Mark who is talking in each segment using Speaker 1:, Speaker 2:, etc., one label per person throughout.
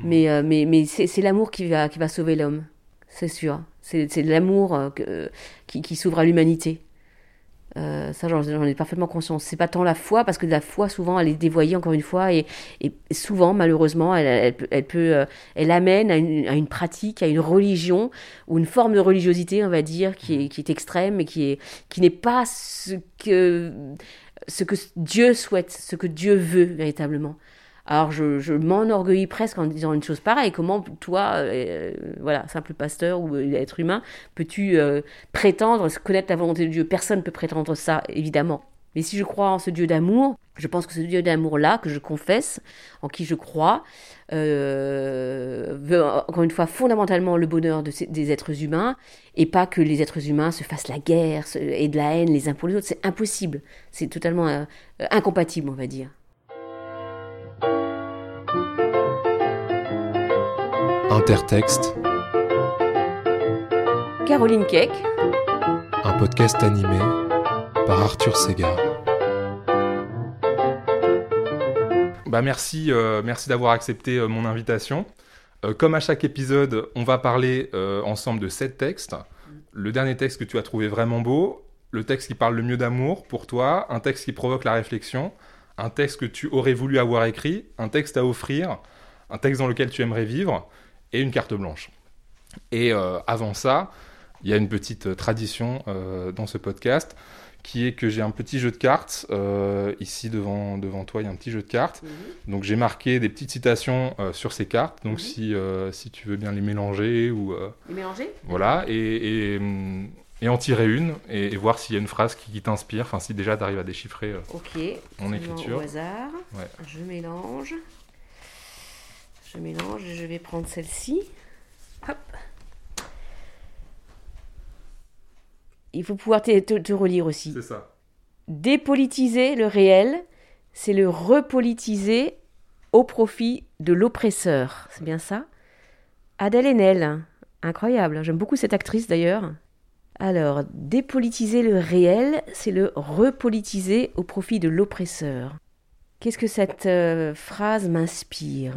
Speaker 1: Mais, euh, mais, mais c'est l'amour qui va, qui va sauver l'homme, c'est sûr. C'est l'amour euh, qui, qui s'ouvre à l'humanité. Euh, ça, j'en ai parfaitement conscience. C'est pas tant la foi, parce que la foi, souvent, elle est dévoyée, encore une fois, et, et souvent, malheureusement, elle, elle, peut, elle amène à une, à une, pratique, à une religion, ou une forme de religiosité, on va dire, qui est, qui est extrême et qui qui n'est pas ce que, ce que Dieu souhaite, ce que Dieu veut véritablement. Alors je, je m'enorgueillis presque en disant une chose pareille. Comment toi, euh, voilà, simple pasteur ou euh, être humain, peux-tu euh, prétendre connaître la volonté de Dieu? Personne ne peut prétendre ça, évidemment. Mais si je crois en ce Dieu d'amour, je pense que ce Dieu d'amour-là, que je confesse, en qui je crois, veut encore une fois fondamentalement le bonheur de ces, des êtres humains, et pas que les êtres humains se fassent la guerre et de la haine les uns pour les autres. C'est impossible. C'est totalement incompatible, on va dire.
Speaker 2: Intertexte.
Speaker 1: Caroline Keck.
Speaker 2: Un podcast animé par Arthur Segar.
Speaker 3: Bah merci, euh, merci d'avoir accepté euh, mon invitation. Euh, comme à chaque épisode, on va parler euh, ensemble de sept textes. Le dernier texte que tu as trouvé vraiment beau, le texte qui parle le mieux d'amour pour toi, un texte qui provoque la réflexion, un texte que tu aurais voulu avoir écrit, un texte à offrir, un texte dans lequel tu aimerais vivre, et une carte blanche. Et euh, avant ça, il y a une petite euh, tradition euh, dans ce podcast qui est que j'ai un petit jeu de cartes. Euh, ici, devant, devant toi, il y a un petit jeu de cartes.
Speaker 1: Mhm.
Speaker 3: Donc, j'ai marqué des petites citations euh, sur ces cartes. Donc,
Speaker 1: Mhm.
Speaker 3: si, euh, si tu veux bien les mélanger ou.
Speaker 1: Les mélanger?
Speaker 3: voilà. Et, et, et en tirer une et, et voir s'il y a une phrase qui, qui t'inspire. Enfin, si déjà tu arrives à déchiffrer.
Speaker 1: Ok. Seulement
Speaker 3: écriture.
Speaker 1: Au hasard.
Speaker 3: Ouais.
Speaker 1: Je mélange. Je mélange et je vais prendre celle-ci. Hop. Il faut pouvoir te, te- te relire aussi.
Speaker 3: C'est ça.
Speaker 1: Dépolitiser le réel, c'est le repolitiser au profit de l'oppresseur. C'est bien ça? Adèle Haenel, incroyable. J'aime beaucoup cette actrice d'ailleurs. Alors, dépolitiser le réel, c'est le repolitiser au profit de l'oppresseur. Qu'est-ce que cette euh, phrase m'inspire?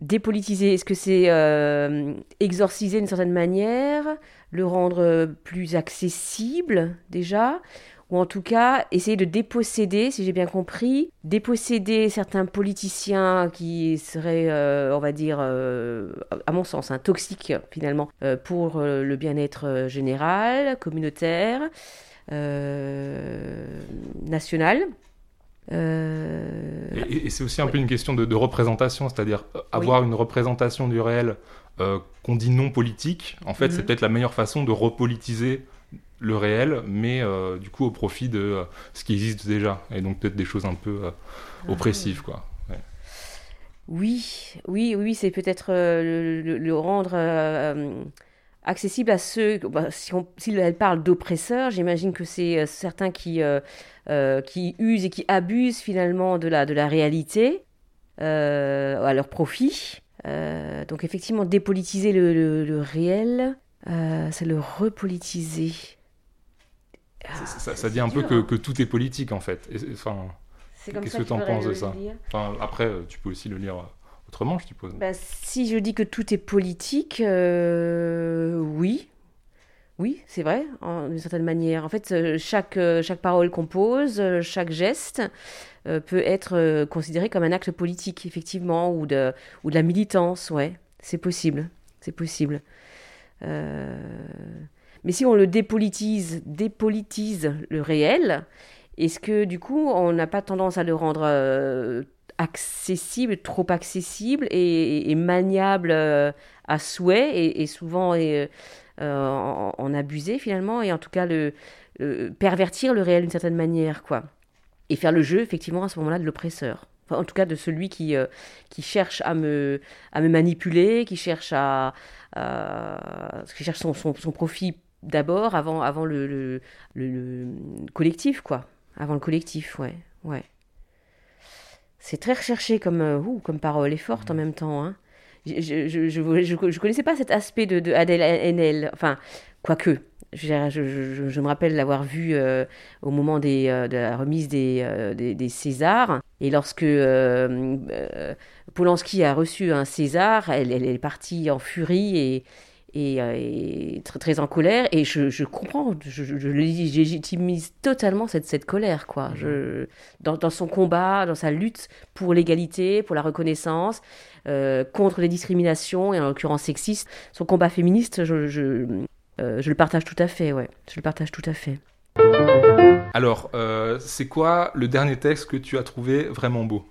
Speaker 1: Dépolitiser, est-ce que c'est euh, exorciser d'une certaine manière, le rendre plus accessible déjà, ou en tout cas essayer de déposséder, si j'ai bien compris, déposséder certains politiciens qui seraient, euh, on va dire, euh, à mon sens, hein, toxiques finalement, euh, pour euh, le bien-être euh, général, communautaire, euh, national. Euh,
Speaker 3: Et, c'est aussi un peu une question de, de représentation, c'est-à-dire euh, avoir une représentation du réel euh, qu'on dit non politique. En fait,
Speaker 1: Mhm.
Speaker 3: c'est peut-être la meilleure façon de repolitiser le réel, mais euh, du coup au profit de ce qui existe déjà, et donc peut-être des choses un peu euh, oppressives, quoi. Ouais.
Speaker 1: Oui, oui, oui, c'est peut-être le, le- le rendre accessible à ceux. bah, si on, si elle parle d'oppresseurs, j'imagine que c'est euh, certains qui, euh, euh, qui usent et qui abusent finalement de la, de la réalité euh, à leur profit. Donc effectivement, dépolitiser le, le- le réel, c'est le repolitiser.
Speaker 3: Ça, ça- ça dit un peu que, que tout est politique, en fait. Enfin, Qu'est-ce que t'en
Speaker 1: faudrait
Speaker 3: penses de ça? enfin, après, tu peux aussi le lire autrement, je suppose.
Speaker 1: Bah, si je dis que tout est politique, euh, oui. Oui, c'est vrai, d'une certaine manière. En fait, euh, chaque, euh, chaque parole qu'on pose, chaque geste peut être considéré comme un acte politique, effectivement, ou de, ou de la militance, ouais. C'est possible, c'est possible. Mais si on le dépolitise, dépolitise le réel, est-ce que du coup, on n'a pas tendance à le rendre accessible, trop accessible et, maniable euh, à souhait et, souvent et, euh, en, abuser finalement et en tout cas pervertir le réel d'une certaine manière quoi. Et faire le jeu effectivement à ce moment-là de l'oppresseur. Enfin, en tout cas de celui qui euh, qui cherche à me à me manipuler qui cherche à, qui cherche son, son, profit d'abord avant avant le, le- le collectif quoi. Avant le collectif ouais ouais c'est très recherché comme, euh, comme parole et forte en même temps. Hein. Je, je, je, je, connaissais pas cet aspect de, de Adèle Haenel. Enfin, quoique, Je, me rappelle l'avoir vu euh, au moment des, euh, de la remise des, euh, des, Césars. Et lorsque Polanski a reçu un César, elle, elle, est partie en furie et, et, très, très, en colère. Et je, comprends, je, je, légitimise totalement cette, cette colère, quoi. Je, dans, dans, son combat, dans sa lutte pour l'égalité, pour la reconnaissance, contre les discriminations, et en l'occurrence sexistes. Son combat féministe, je, euh, je le partage tout à fait, ouais. Je le partage tout à fait.
Speaker 3: Alors, euh, c'est quoi le dernier texte que tu as trouvé vraiment beau?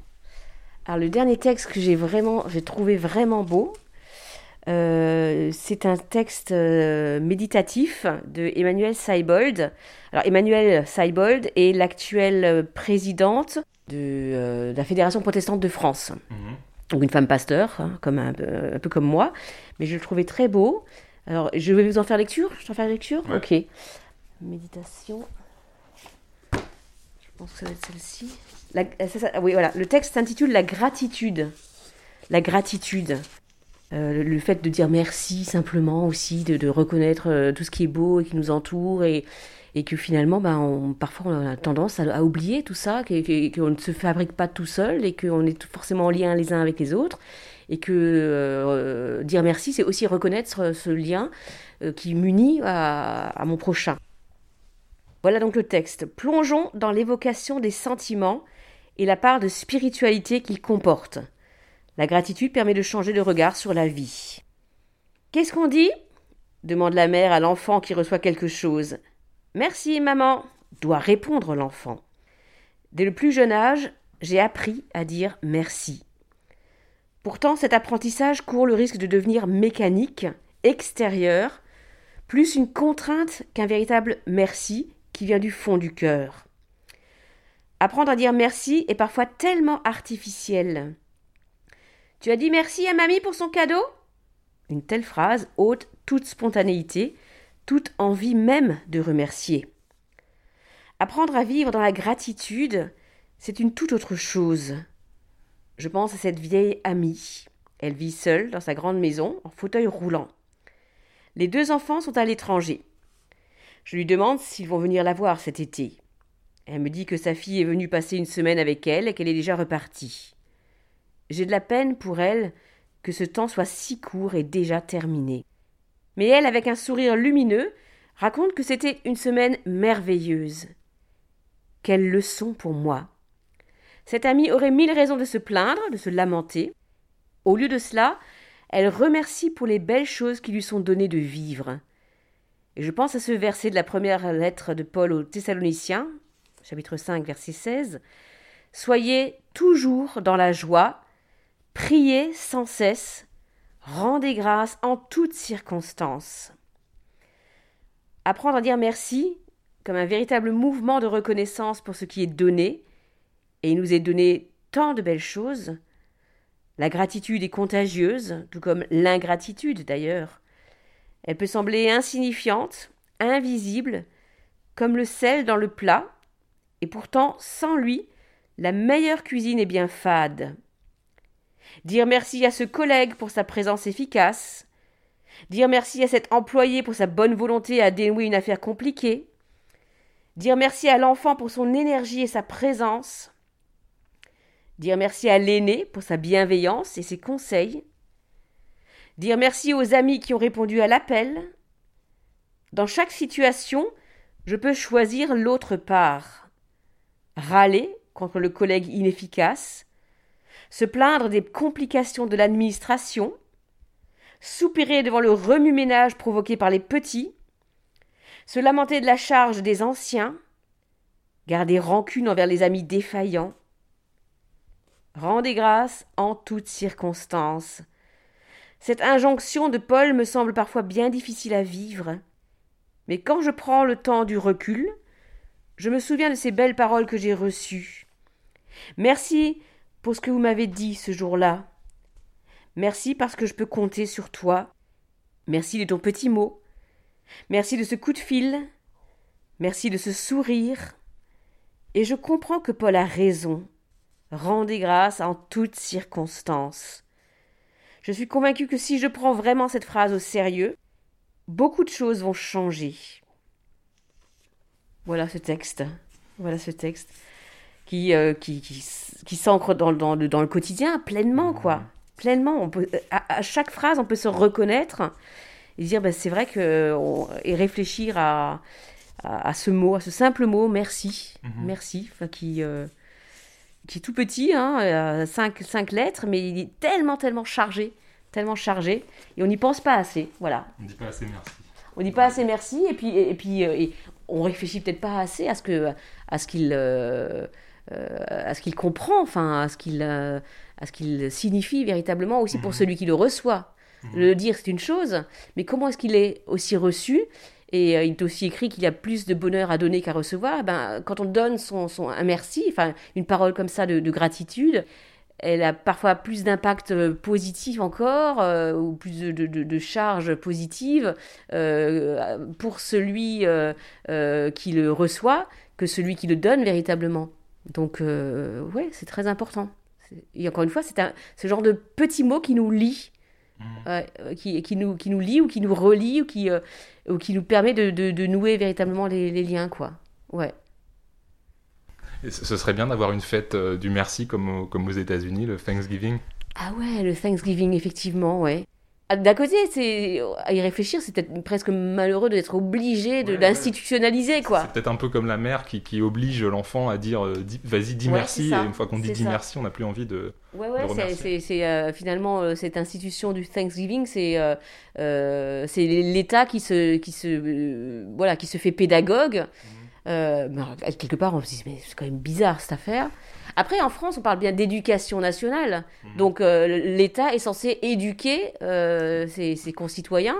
Speaker 1: Alors, le dernier texte que j'ai vraiment, j'ai trouvé vraiment beau, euh, c'est un texte méditatif de Emmanuel Seibold. Alors, Emmanuel Seibold est l'actuelle présidente de, la Fédération protestante de France. Mhm. Donc, une femme pasteur, hein, comme un, un, peu comme moi. Mais je le trouvais très beau. Alors, je vais vous en faire lecture? Je vais en faire lecture Ok. Méditation. Je pense que ça va être celle-ci. Euh, oui, voilà. Le texte s'intitule La gratitude. La gratitude. Euh, le fait de dire merci simplement aussi, de, reconnaître euh, tout ce qui est beau et qui nous entoure et, que finalement, on, parfois on a tendance à, oublier tout ça, qu'on ne se fabrique pas tout seul et qu'on est forcément en lien les uns avec les autres et que euh, dire merci, c'est aussi reconnaître ce lien qui m'unit à, mon prochain. Voilà donc le texte. Plongeons dans l'évocation des sentiments et la part de spiritualité qu'il comporte. La gratitude permet de changer de regard sur la vie. Qu'est-ce qu'on dit? demande la mère à l'enfant qui reçoit quelque chose. Merci, maman, doit répondre l'enfant. Dès le plus jeune âge, j'ai appris à dire merci. Pourtant, cet apprentissage court le risque de devenir mécanique, extérieur, plus une contrainte qu'un véritable merci qui vient du fond du cœur. Apprendre à dire merci est parfois tellement artificiel. Tu as dit merci à mamie pour son cadeau? Une telle phrase ôte toute spontanéité, toute envie même de remercier. Apprendre à vivre dans la gratitude, c'est une toute autre chose. Je pense à cette vieille amie. Elle vit seule dans sa grande maison, en fauteuil roulant. Les deux enfants sont à l'étranger. Je lui demande s'ils vont venir la voir cet été. Elle me dit que sa fille est venue passer une semaine avec elle et qu'elle est déjà repartie. J'ai de la peine pour elle que ce temps soit si court et déjà terminé. Mais elle, avec un sourire lumineux, raconte que c'était une semaine merveilleuse. Quelle leçon pour moi cette amie aurait mille raisons de se plaindre, de se lamenter. Au lieu de cela, elle remercie pour les belles choses qui lui sont données de vivre. Et je pense à ce verset de la première lettre de Paul aux Thessaloniciens, chapitre 5, verset 16. Soyez toujours dans la joie, priez sans cesse, rendez grâce en toutes circonstances. Apprendre à dire merci, comme un véritable mouvement de reconnaissance pour ce qui est donné, et il nous est donné tant de belles choses. La gratitude est contagieuse, tout comme l'ingratitude d'ailleurs. Elle peut sembler insignifiante, invisible, comme le sel dans le plat, et pourtant, sans lui, la meilleure cuisine est bien fade. Dire merci à ce collègue pour sa présence efficace, dire merci à cet employé pour sa bonne volonté à dénouer une affaire compliquée, dire merci à l'enfant pour son énergie et sa présence, dire merci à l'aîné pour sa bienveillance et ses conseils, dire merci aux amis qui ont répondu à l'appel. Dans chaque situation, je peux choisir l'autre part. Râler contre le collègue inefficace, se plaindre des complications de l'administration, soupirer devant le remue-ménage provoqué par les petits, se lamenter de la charge des anciens, garder rancune envers les amis défaillants, Rendez grâce en toutes circonstances. Cette injonction de Paul me semble parfois bien difficile à vivre. Mais quand je prends le temps du recul, je me souviens de ces belles paroles que j'ai reçues. Merci pour ce que vous m'avez dit ce jour-là. Merci parce que je peux compter sur toi. Merci de ton petit mot. Merci de ce coup de fil. Merci de ce sourire. Et je comprends que Paul a raison. Rendez grâce en toutes circonstances. Je suis convaincue que si je prends vraiment cette phrase au sérieux, beaucoup de choses vont changer. Voilà ce texte. Voilà ce texte qui, euh, qui, qui, qui s'ancre dans, dans, le, dans le quotidien pleinement, quoi. Pleinement. On peut, à, à chaque phrase, on peut se reconnaître et dire, ben, c'est vrai que. on- et réfléchir à, à, à ce mot, à ce simple mot, merci.
Speaker 3: Mhm.
Speaker 1: Merci. Qui. euh, qui est tout petit, hein, euh, cinq, cinq lettres, mais il est tellement, tellement chargé, tellement chargé, et on n'y pense pas assez, voilà.
Speaker 3: On dit pas assez merci.
Speaker 1: On dit pas assez merci et puis et, puis euh, et on réfléchit peut-être pas assez à ce que à ce qu'il euh, euh, à ce qu'il comprend, enfin à ce qu'il euh, à ce qu'il signifie véritablement aussi pour
Speaker 3: Mhm.
Speaker 1: celui qui le reçoit.
Speaker 3: Mhm.
Speaker 1: Le dire c'est une chose, mais comment est-ce qu'il est aussi reçu? Et euh, il est aussi écrit qu'il y a plus de bonheur à donner qu'à recevoir. Ben, quand on donne son, son un merci, enfin une parole comme ça de, de gratitude, elle a parfois plus d'impact euh, positif encore, euh, ou plus de, de, de- charge positive euh, pour celui euh, euh, qui le reçoit que celui qui le donne véritablement. Donc, euh, ouais, c'est très important. Et encore une fois, c'est un, ce genre de petit mot qui nous lie, ouais, euh, qui, qui, nous, qui nous lie ou qui nous relie ou qui, euh, ou qui nous permet de, de, de nouer véritablement les, les liens, quoi. Ouais.
Speaker 3: Et ce serait bien d'avoir une fête euh, du merci comme, au- comme aux États-Unis, le Thanksgiving.
Speaker 1: Ah ouais, le Thanksgiving, effectivement, ouais. D'un côté, c'est à y réfléchir, c'est peut-être presque malheureux d'être obligé de
Speaker 3: Ouais, ouais.
Speaker 1: d'institutionnaliser, quoi.
Speaker 3: C'est peut-être un peu comme la mère qui, qui oblige l'enfant à dire euh, vas-y, dis
Speaker 1: Ouais,
Speaker 3: merci. Et une fois qu'on dit dis
Speaker 1: ça.
Speaker 3: merci, on n'a plus envie de.
Speaker 1: Ouais, ouais, c'est, euh, finalement euh, cette institution du Thanksgiving, c'est, euh, c'est l'État qui se, qui se, voilà, qui se fait pédagogue. Euh, quelque part, on se dit, mais c'est quand même bizarre cette affaire. Après, en France, on parle bien d'éducation nationale.
Speaker 3: Mhm.
Speaker 1: Donc, euh, l'État est censé éduquer euh, ses, ses concitoyens.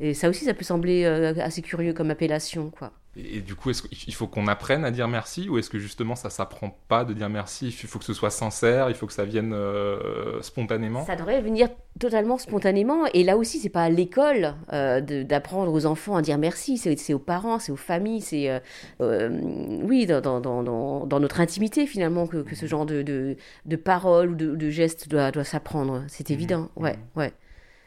Speaker 1: Et ça aussi, ça peut sembler euh, assez curieux comme appellation, quoi.
Speaker 3: Et, et du coup, est-ce qu'il faut qu'on apprenne à dire merci ou est-ce que justement ça s'apprend pas de dire merci? Il faut que ce soit sincère, il faut que ça vienne euh, spontanément?
Speaker 1: Ça devrait venir totalement spontanément. Et là aussi, c'est pas à l'école euh, d'apprendre aux enfants à dire merci. C'est aux parents, c'est aux familles, c'est euh, oui dans, dans, dans, dans- dans notre intimité finalement que, que ce genre de, de, de paroles ou de, de gestes doit, doit s'apprendre. C'est
Speaker 3: Mhm.
Speaker 1: évident. Ouais,
Speaker 3: Mhm.
Speaker 1: ouais.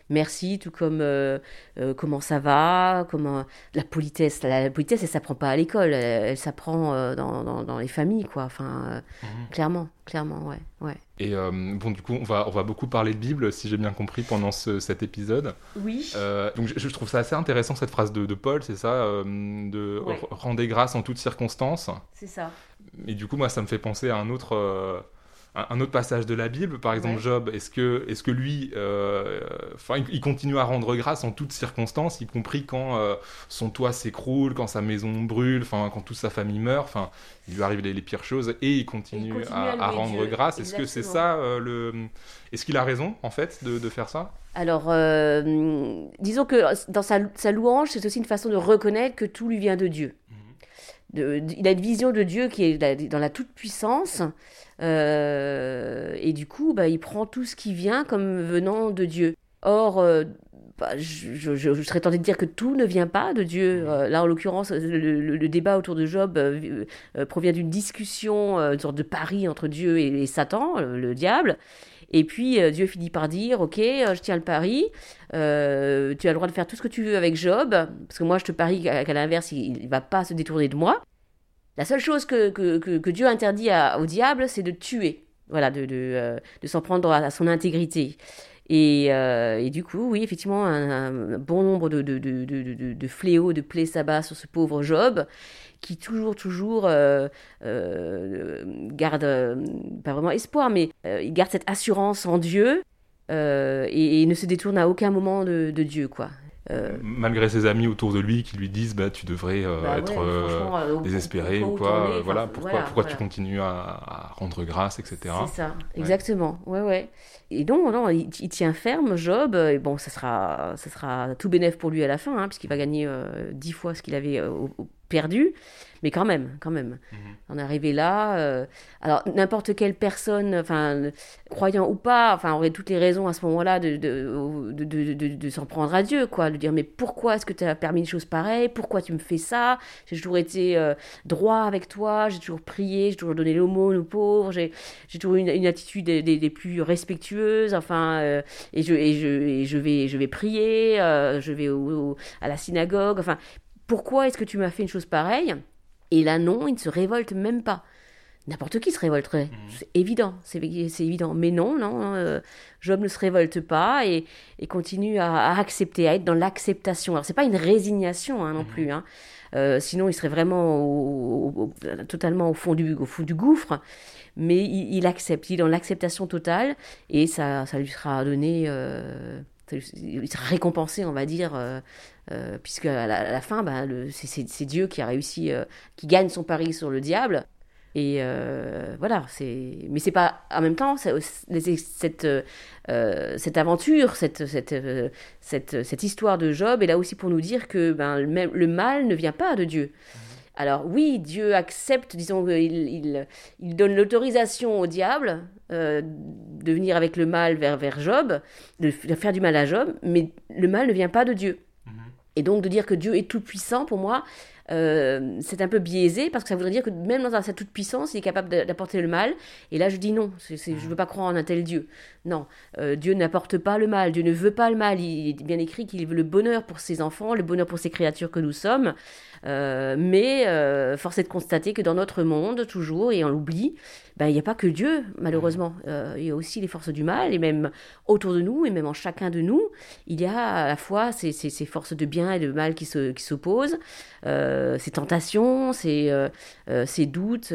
Speaker 1: Merci, tout comme euh, euh, comment ça va, comment la politesse. La, la politesse, elle s'apprend pas à l'école, elle, elle s'apprend euh, dans, dans, dans les familles, quoi. Enfin,
Speaker 3: Mhm.
Speaker 1: clairement, clairement, ouais, ouais.
Speaker 3: Et bon, du coup, on va, on va beaucoup parler de Bible, si j'ai bien compris, pendant ce- cet épisode.
Speaker 1: Oui.
Speaker 3: Donc, je, je trouve ça assez intéressant cette phrase de, de Paul, c'est ça, de
Speaker 1: Ouais.
Speaker 3: rendez grâce en toutes circonstances.
Speaker 1: C'est ça.
Speaker 3: Et du coup, moi, ça me fait penser à un autre, un un autre passage de la Bible. Par exemple,
Speaker 1: Ouais.
Speaker 3: Job, est-ce que, est que lui, euh, enfin, il, il continue à rendre grâce en toutes circonstances, y compris quand euh, son toit s'écroule, quand sa maison brûle, enfin, quand toute sa famille meurt, enfin, il lui arrive les, les pires choses, et il continue,
Speaker 1: continue
Speaker 3: à,
Speaker 1: à
Speaker 3: à
Speaker 1: louer
Speaker 3: rendre
Speaker 1: Dieu.
Speaker 3: grâce. Est-ce que c'est ça euh, le, est-ce qu'il a raison en fait de, de faire ça?
Speaker 1: Alors, euh, disons que dans sa, sa louange, c'est aussi une façon de reconnaître que tout lui vient de Dieu. De- de- il a une vision de Dieu qui est dans la toute-puissance. euh, et du coup, bah, il prend tout ce qui vient comme venant de Dieu. Or, euh, bah, je, je- je- je serais tentée de dire que tout ne vient pas de Dieu. Euh, là, en l'occurrence, le, le- le débat autour de Job provient d'une discussion, une sorte de pari entre Dieu et, et Satan, le- le diable. Et puis euh, Dieu finit par dire, ok, euh, je tiens le pari, euh, tu as le droit de faire tout ce que tu veux avec Job, parce que moi je te parie qu'à l'inverse, il ne va pas se détourner de moi. La seule chose que, Dieu interdit au diable, c'est de tuer, voilà, de, de, euh, s'en prendre à, son intégrité. Et, euh, et du coup, oui, effectivement, un, bon nombre de, fléaux, de plaies s'abattent sur ce pauvre Job, qui toujours, toujours garde, pas vraiment espoir, mais il garde cette assurance en Dieu euh, et, et ne se détourne à aucun moment de, de Dieu, quoi. Euh,
Speaker 3: Malgré ses amis autour de lui qui lui disent bah, tu devrais euh,
Speaker 1: bah
Speaker 3: être
Speaker 1: ouais,
Speaker 3: euh, désespéré
Speaker 1: pourquoi
Speaker 3: ou quoi,
Speaker 1: tourner,
Speaker 3: voilà, pourquoi,
Speaker 1: voilà,
Speaker 3: pourquoi tu continues à, à rendre grâce, etc.
Speaker 1: C'est ça, exactement. Ouais, ouais. Et donc, non, il, il tient ferme, Job. Et bon, ça sera, ça sera tout bénéf pour lui à la fin, hein, puisqu'il va gagner dix fois ce qu'il avait au- au- perdu. Mais quand même, quand même.
Speaker 3: Mhm.
Speaker 1: On est arrivé là. euh, alors, n'importe quelle personne, enfin, croyant ou pas, enfin, aurait toutes les raisons à ce moment-là de, de, de, s'en prendre à Dieu, quoi. De dire, mais pourquoi est-ce que tu as permis une chose pareille? Pourquoi tu me fais ça? J'ai toujours été euh, droit avec toi, j'ai toujours prié, j'ai toujours donné l'aumône aux pauvres, j'ai j'ai toujours une, une attitude des, des- des plus respectueuses, enfin, euh, et, je, et, je, et je, vais, je vais prier, je vais au- au- à la synagogue, enfin, pourquoi est-ce que tu m'as fait une chose pareille Et là, non, il ne se révolte même pas. N'importe qui se révolterait, c'est évident, c'est évident. Mais non, non, euh, Job ne se révolte pas et, et continue à, à accepter, à être dans l'acceptation. Alors c'est pas une résignation hein, non plus, hein. Euh, sinon il serait vraiment au- au- au- totalement au fond du, au fond du gouffre. Mais il, il accepte, il est dans l'acceptation totale et ça, ça lui sera donné, euh, ça lui- il sera récompensé, on va dire, euh, puisque à la, à la fin, bah, c'est- Dieu qui a réussi, euh, qui gagne son pari sur le diable. Et euh, voilà, c'est. Mais c'est pas. En même temps, cette, cette aventure, cette, cette, cette, cette histoire de Job est là aussi pour nous dire que ben, le, mal ne vient pas de Dieu. Alors oui, Dieu accepte, disons, il, il, il donne l'autorisation au diable euh, de venir avec le mal vers, vers Job, de faire du mal à Job, mais le mal ne vient pas de Dieu. Et donc de dire que Dieu est tout puissant, pour moi, euh, c'est un peu biaisé parce que ça voudrait dire que même dans sa toute puissance, il est capable d'a- d'apporter le mal. Et là, je dis non. Je ne veux pas croire en un tel Dieu. Non, Euh, Dieu n'apporte pas le mal. Dieu ne veut pas le mal. Il est bien écrit qu'il veut le bonheur pour ses enfants, le bonheur pour ses créatures que nous sommes. Euh, mais euh, force est de constater que dans notre monde, toujours, et on l'oublie, ben, il n'y a pas que Dieu, malheureusement. Euh, il y a aussi les forces du mal, et même autour de nous, et même en chacun de nous, il y a à la fois ces, ces- ces forces de bien et de mal qui, se, qui s'opposent, euh, ces tentations, ces, ces doutes,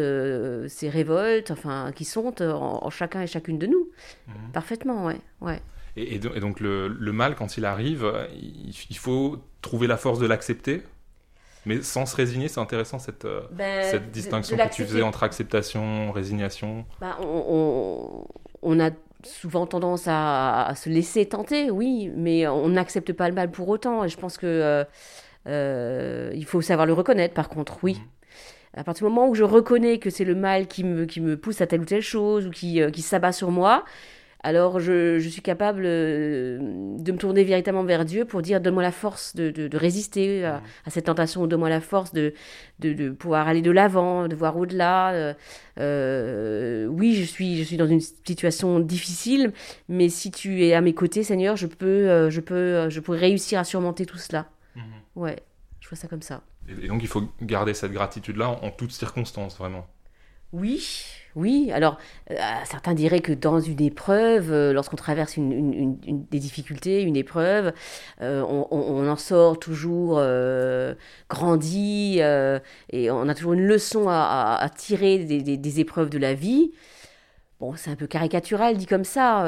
Speaker 1: ces révoltes, enfin, qui sont en, en chacun et chacune de nous.
Speaker 3: Mhm.
Speaker 1: Parfaitement, ouais. ouais.
Speaker 3: Et, et do- et donc le, le mal, quand il arrive, il, il faut trouver la force de l'accepter, mais sans se résigner. C'est intéressant cette, euh, cette distinction que tu faisais entre acceptation, résignation.
Speaker 1: Bah, on, on- on a souvent tendance à, à se laisser tenter, oui, mais on n'accepte pas le mal pour autant. Et je pense que euh, euh, il faut savoir le reconnaître, par contre, oui. À partir du moment où je reconnais que c'est le mal qui me, qui me pousse à telle ou telle chose ou qui, euh, qui s'abat sur moi, alors je, je suis capable euh, de me tourner véritablement vers Dieu pour dire donne-moi la force de, de- de résister à, à cette tentation, donne-moi la force de, de, de pouvoir aller de l'avant, de voir au-delà. euh, euh, oui, je suis, je suis dans une situation difficile, mais si tu es à mes côtés, Seigneur, je peux, je peux, je pourrais réussir à surmonter tout cela. Ouais, je vois ça comme ça.
Speaker 3: Et, et donc il faut garder cette gratitude-là en, en toutes circonstances, vraiment.
Speaker 1: Oui, oui. Alors, euh, certains diraient que dans une épreuve, euh, lorsqu'on traverse une, des difficultés, une épreuve, euh, on, en sort toujours grandi et on a toujours une leçon à, tirer des, des- épreuves de la vie. Bon, c'est un peu caricatural dit comme ça,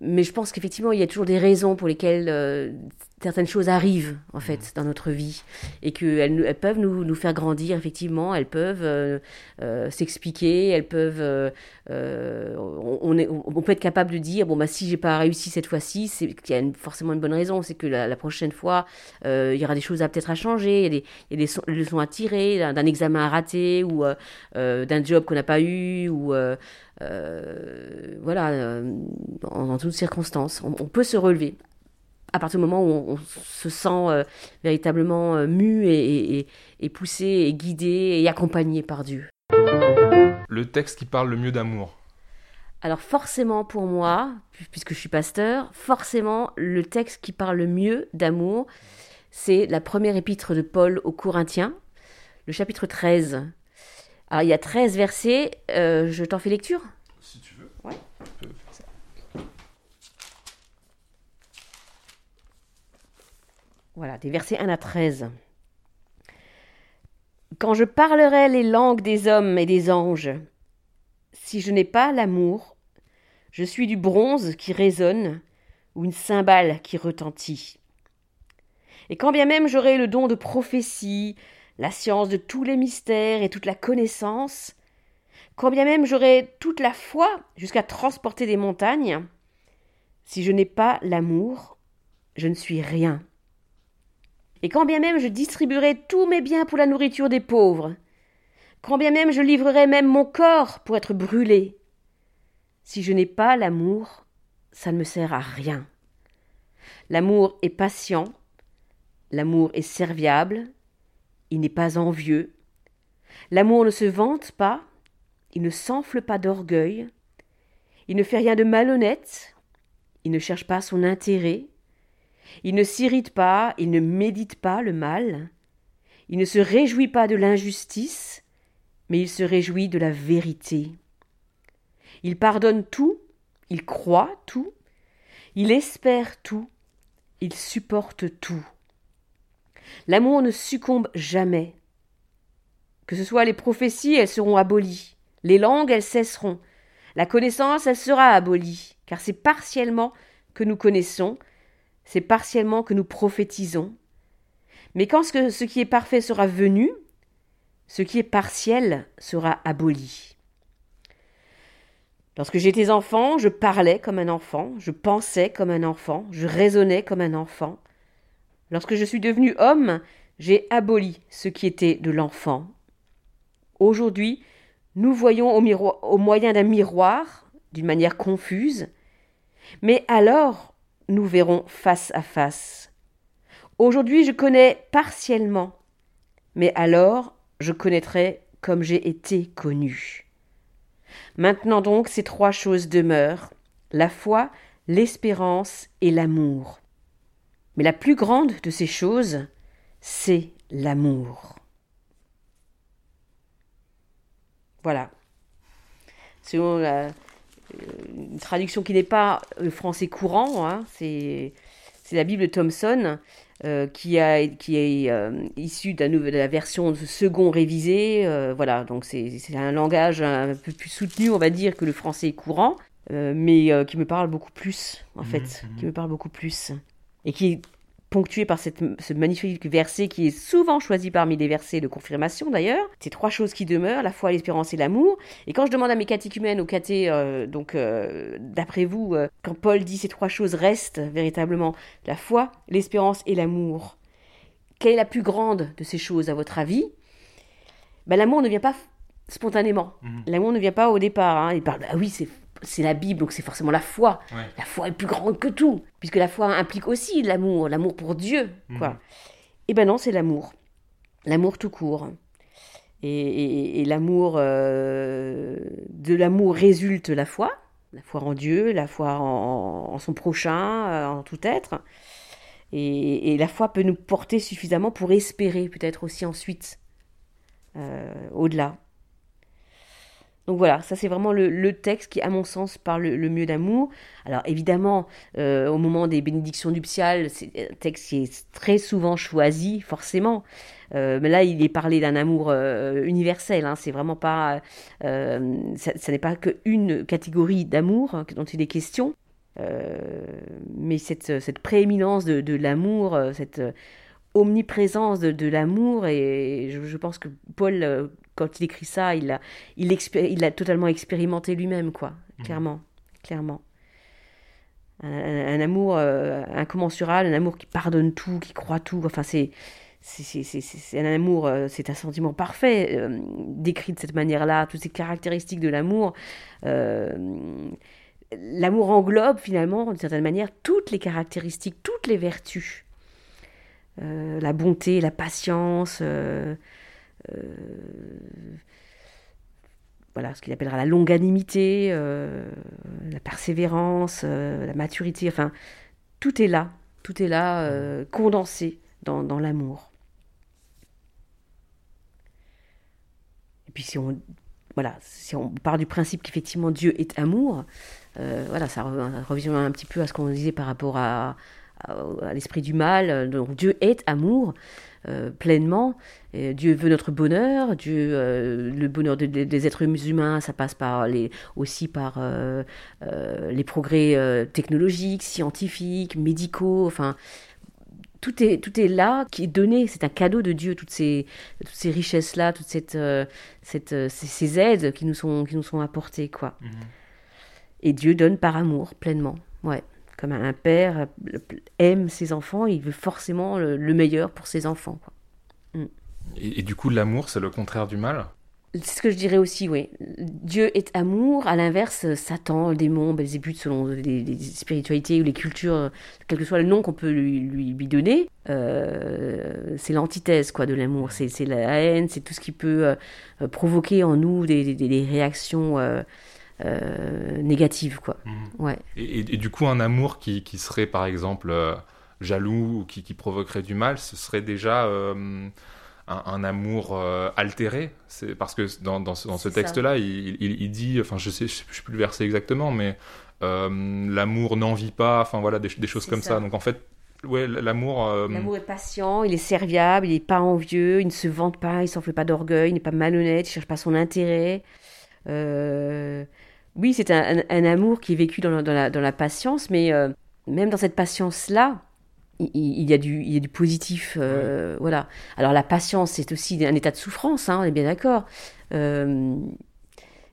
Speaker 1: mais je pense qu'effectivement, il y a toujours des raisons pour lesquelles certaines choses arrivent, en fait, dans notre vie, et qu'elles elles peuvent nous, nous faire grandir, effectivement, elles peuvent euh, euh, s'expliquer, elles peuvent... euh, on, on est, on peut être capable de dire, bon, bah, si j'ai pas réussi cette fois-ci, c'est qu'il y a une- forcément une bonne raison, c'est que la, la prochaine fois, il y aura des choses à peut-être à changer, il y a des, il y a des son- leçons à tirer d'un d'un examen à rater, ou d'un job qu'on n'a pas eu, ou... voilà, en, en toutes circonstances, on, on peut se relever. À partir du moment où on, on se sent euh, véritablement euh, mu et, et- et- et poussé et guidé et accompagné par Dieu.
Speaker 3: Le texte qui parle le mieux d'amour.
Speaker 1: Alors forcément pour moi, pu- puisque je suis pasteur, forcément le texte qui parle le mieux d'amour, c'est la première épître de Paul aux Corinthiens, le chapitre 13. Alors il y a 13 versets, euh, je t'en fais lecture?
Speaker 3: Si tu veux.
Speaker 1: Ouais.
Speaker 3: Tu peux faire ça.
Speaker 1: Voilà, des versets 1 à 13. Quand je parlerai les langues des hommes et des anges, si je n'ai pas l'amour, je suis du bronze qui résonne ou une cymbale qui retentit. Et quand bien même j'aurai le don de prophétie, la science de tous les mystères et toute la connaissance, quand bien même j'aurai toute la foi jusqu'à transporter des montagnes, si je n'ai pas l'amour, je ne suis rien. Et quand bien même je distribuerai tous mes biens pour la nourriture des pauvres, quand bien même je livrerai même mon corps pour être brûlé, si je n'ai pas l'amour, ça ne me sert à rien. L'amour est patient, l'amour est serviable, il n'est pas envieux, l'amour ne se vante pas, il ne s'enfle pas d'orgueil, il ne fait rien de malhonnête, il ne cherche pas son intérêt, il ne s'irrite pas, il ne médite pas le mal, Il ne se réjouit pas de l'injustice, mais il se réjouit de la vérité. Il pardonne tout, il croit tout, il espère tout, il supporte tout. L'amour ne succombe jamais. Que ce soit les prophéties, elles seront abolies. Les langues, elles cesseront. La connaissance, elle sera abolie, car c'est partiellement que nous connaissons, c'est partiellement que nous prophétisons. Mais quand ce qui est parfait sera venu, ce qui est partiel sera aboli. Lorsque j'étais enfant, je parlais comme un enfant, je pensais comme un enfant, je raisonnais comme un enfant. Lorsque je suis devenu homme, j'ai aboli ce qui était de l'enfant. Aujourd'hui, nous voyons au, au moyen d'un miroir, d'une manière confuse, mais alors nous verrons face à face. Aujourd'hui je connais partiellement, mais alors je connaîtrai comme j'ai été connu. Maintenant donc ces trois choses demeurent, la foi, l'espérance et l'amour. Mais la plus grande de ces choses, c'est l'amour. Voilà. Une traduction qui n'est pas le français courant, hein, c'est la Bible de Thomson, euh, qui, a, qui est euh, issue de la, version de second révisé. Euh, voilà, donc c'est un langage un peu plus soutenu, on va dire, que le français courant, mais qui me parle beaucoup plus, en fait,
Speaker 3: Mhm, mhm.
Speaker 1: qui me parle beaucoup plus. Et qui est ponctué par cette, ce magnifique verset qui est souvent choisi parmi les versets de confirmation d'ailleurs. Ces trois choses qui demeurent, la foi, l'espérance et l'amour. Et quand je demande à mes catéchumènes, aux catés, euh, donc euh, d'après vous, euh, quand Paul dit ces trois choses restent véritablement la foi, l'espérance et l'amour, quelle est la plus grande de ces choses à votre avis? Ben, L'amour ne vient pas spontanément.
Speaker 3: Mhm.
Speaker 1: L'amour ne vient pas au départ. hein. Il parle, bah oui, c'est c'est la Bible, donc c'est forcément la foi.
Speaker 3: Ouais.
Speaker 1: La foi est plus grande que tout, puisque la foi implique aussi l'amour, l'amour pour Dieu, quoi.
Speaker 3: Mhm.
Speaker 1: Eh ben non, c'est l'amour, l'amour tout court. Et, et- et l'amour, euh, de l'amour résulte la foi, la foi en Dieu, la foi en, en son prochain, euh, en tout être. Et, et la foi peut nous porter suffisamment pour espérer, peut-être aussi ensuite, euh, au-delà. Donc voilà, ça c'est vraiment le, texte qui, à mon sens, parle le mieux d'amour. Alors évidemment, euh, au moment des bénédictions nuptiales, c'est un texte qui est très souvent choisi, forcément. Euh, mais là, il est parlé d'un amour euh, universel. Hein, c'est vraiment pas, ça, n'est pas qu'une catégorie d'amour hein, dont il est question. Mais cette, prééminence de, l'amour, cette omniprésence de, de l'amour, et je, je pense que Paul, euh, quand il écrit ça, il l'a il, l'a totalement expérimenté lui-même, quoi,
Speaker 3: Mhm.
Speaker 1: clairement, clairement. Un, un- un amour euh, incommensurable, un amour qui pardonne tout, qui croit tout, enfin c'est... C'est un amour, euh, c'est un sentiment parfait, euh, décrit de cette manière-là, toutes ces caractéristiques de l'amour. euh, l'amour englobe finalement, d'une certaine manière, toutes les caractéristiques, toutes les vertus. Euh, la bonté, la patience, euh, euh, voilà, ce qu'il appellera la longanimité, la persévérance, la maturité, enfin, tout est là, tout est là, condensé dans, l'amour. Et puis si on, voilà, si on part du principe qu'effectivement Dieu est amour, voilà, ça re- revient un petit peu à ce qu'on disait par rapport à, à, l'esprit du mal. Donc Dieu est amour euh, pleinement. Et Dieu veut notre bonheur. Dieu, euh, le bonheur de- de- des êtres humains, ça passe par les, aussi par euh, les progrès technologiques, scientifiques, médicaux. Enfin, tout est, tout est là, qui est donné. C'est un cadeau de Dieu, toutes ces, toutes ces richesses-là, toutes cette, cette, ces, ces aides qui nous sont, qui nous sont apportées, quoi.
Speaker 3: Mhm.
Speaker 1: Et Dieu donne par amour, pleinement. Ouais. Comme un père aime ses enfants, il veut forcément le, le meilleur pour ses enfants. quoi.
Speaker 3: Et, et du coup, l'amour, c'est le contraire du mal?
Speaker 1: C'est ce que je dirais aussi, oui. Dieu est amour, à l'inverse, Satan, le démon, Belzébuth, selon les, les spiritualités ou les cultures, quel que soit le nom qu'on peut lui, lui, lui donner, euh, c'est l'antithèse quoi de l'amour. C'est c'est la haine, c'est tout ce qui peut euh, provoquer en nous des, des- des réactions euh, euh, négatives, quoi.
Speaker 3: Mhm.
Speaker 1: Ouais.
Speaker 3: Et, et- et du coup, un amour qui, qui serait, par exemple, euh, jaloux ou qui, qui provoquerait du mal, ce serait déjà euh, un, un, amour euh, altéré? C'est parce que dans, dans ce, texte-là, il, il- il dit, enfin, je sais, je sais plus le verset exactement, mais euh, l'amour n'en vit pas. Enfin voilà, des, des choses comme ça.
Speaker 1: ça.
Speaker 3: Donc en fait, ouais, l'amour.
Speaker 1: L'amour est patient, il est serviable, il n'est pas envieux, il ne se vante pas, il s'enfle pas d'orgueil, il n'est pas malhonnête, il cherche pas son intérêt. Euh, Oui, c'est un, un- un amour qui est vécu dans la, dans la, dans la patience, mais euh, même dans cette patience-là, il, y a du, il y a du positif. euh, Voilà. Alors la patience, c'est aussi un état de souffrance, hein, on est bien d'accord. Euh,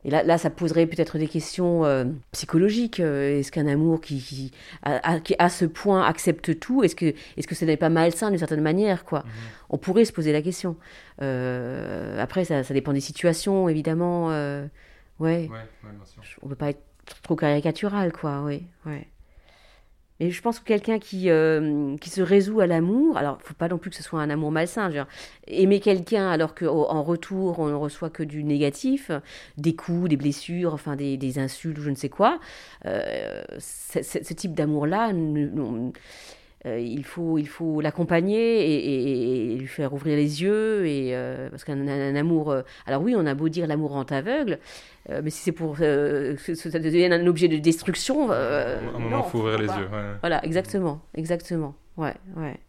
Speaker 1: Et là, là, ça poserait peut-être des questions euh, psychologiques. Euh, Est-ce qu'un amour qui, qui, à, qui, à ce point, accepte tout, est-ce que, est-ce que ce n'est pas malsain d'une certaine manière, quoi On pourrait se poser la question. Euh, après, ça, ça dépend des situations, évidemment. euh, ouais,
Speaker 3: Ouais, ouais, bien sûr.
Speaker 1: on peut pas être trop caricatural, quoi. Oui, ouais. Mais je pense que quelqu'un qui, euh, qui se résout à l'amour, alors faut pas non plus que ce soit un amour malsain, aimer quelqu'un alors qu'en retour on ne reçoit que du négatif, des coups, des blessures, enfin des, insultes ou je ne sais quoi, euh, ce type d'amour-là, euh, il faut il faut l'accompagner et, et- et lui faire ouvrir les yeux et euh, parce qu'un un- un amour euh, alors oui on a beau dire l'amour rend aveugle euh, mais si c'est pour euh, que ça devienne un objet de destruction euh,
Speaker 3: à un moment, il faut ouvrir les
Speaker 1: pas.
Speaker 3: yeux. ouais.
Speaker 1: voilà exactement exactement ouais ouais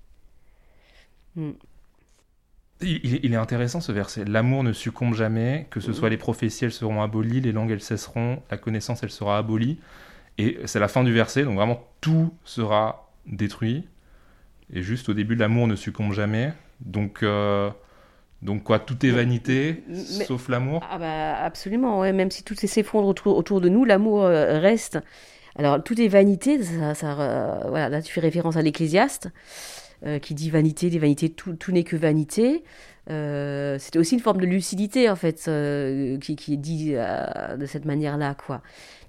Speaker 3: Il, il- il est intéressant ce verset. L'amour ne succombe jamais, que ce soit les prophéties, elles seront abolies, les langues, elles cesseront, la connaissance, elle sera abolie. Et c'est la fin du verset, donc vraiment tout sera détruit. Et juste au début, l'amour ne succombe jamais. Donc, euh, donc quoi, tout est vanité,
Speaker 1: Mais-
Speaker 3: sauf l'amour.
Speaker 1: Ah bah absolument, ouais, même si tout s'effondre autour, autour de nous, l'amour euh, reste. Alors tout est vanité, ça, ça, euh, voilà, là tu fais référence à l'Ecclésiaste euh, qui dit vanité, des vanités, tout, tout n'est que vanité. Euh, C'était aussi une forme de lucidité en fait qui, qui est dit de cette manière-là, quoi.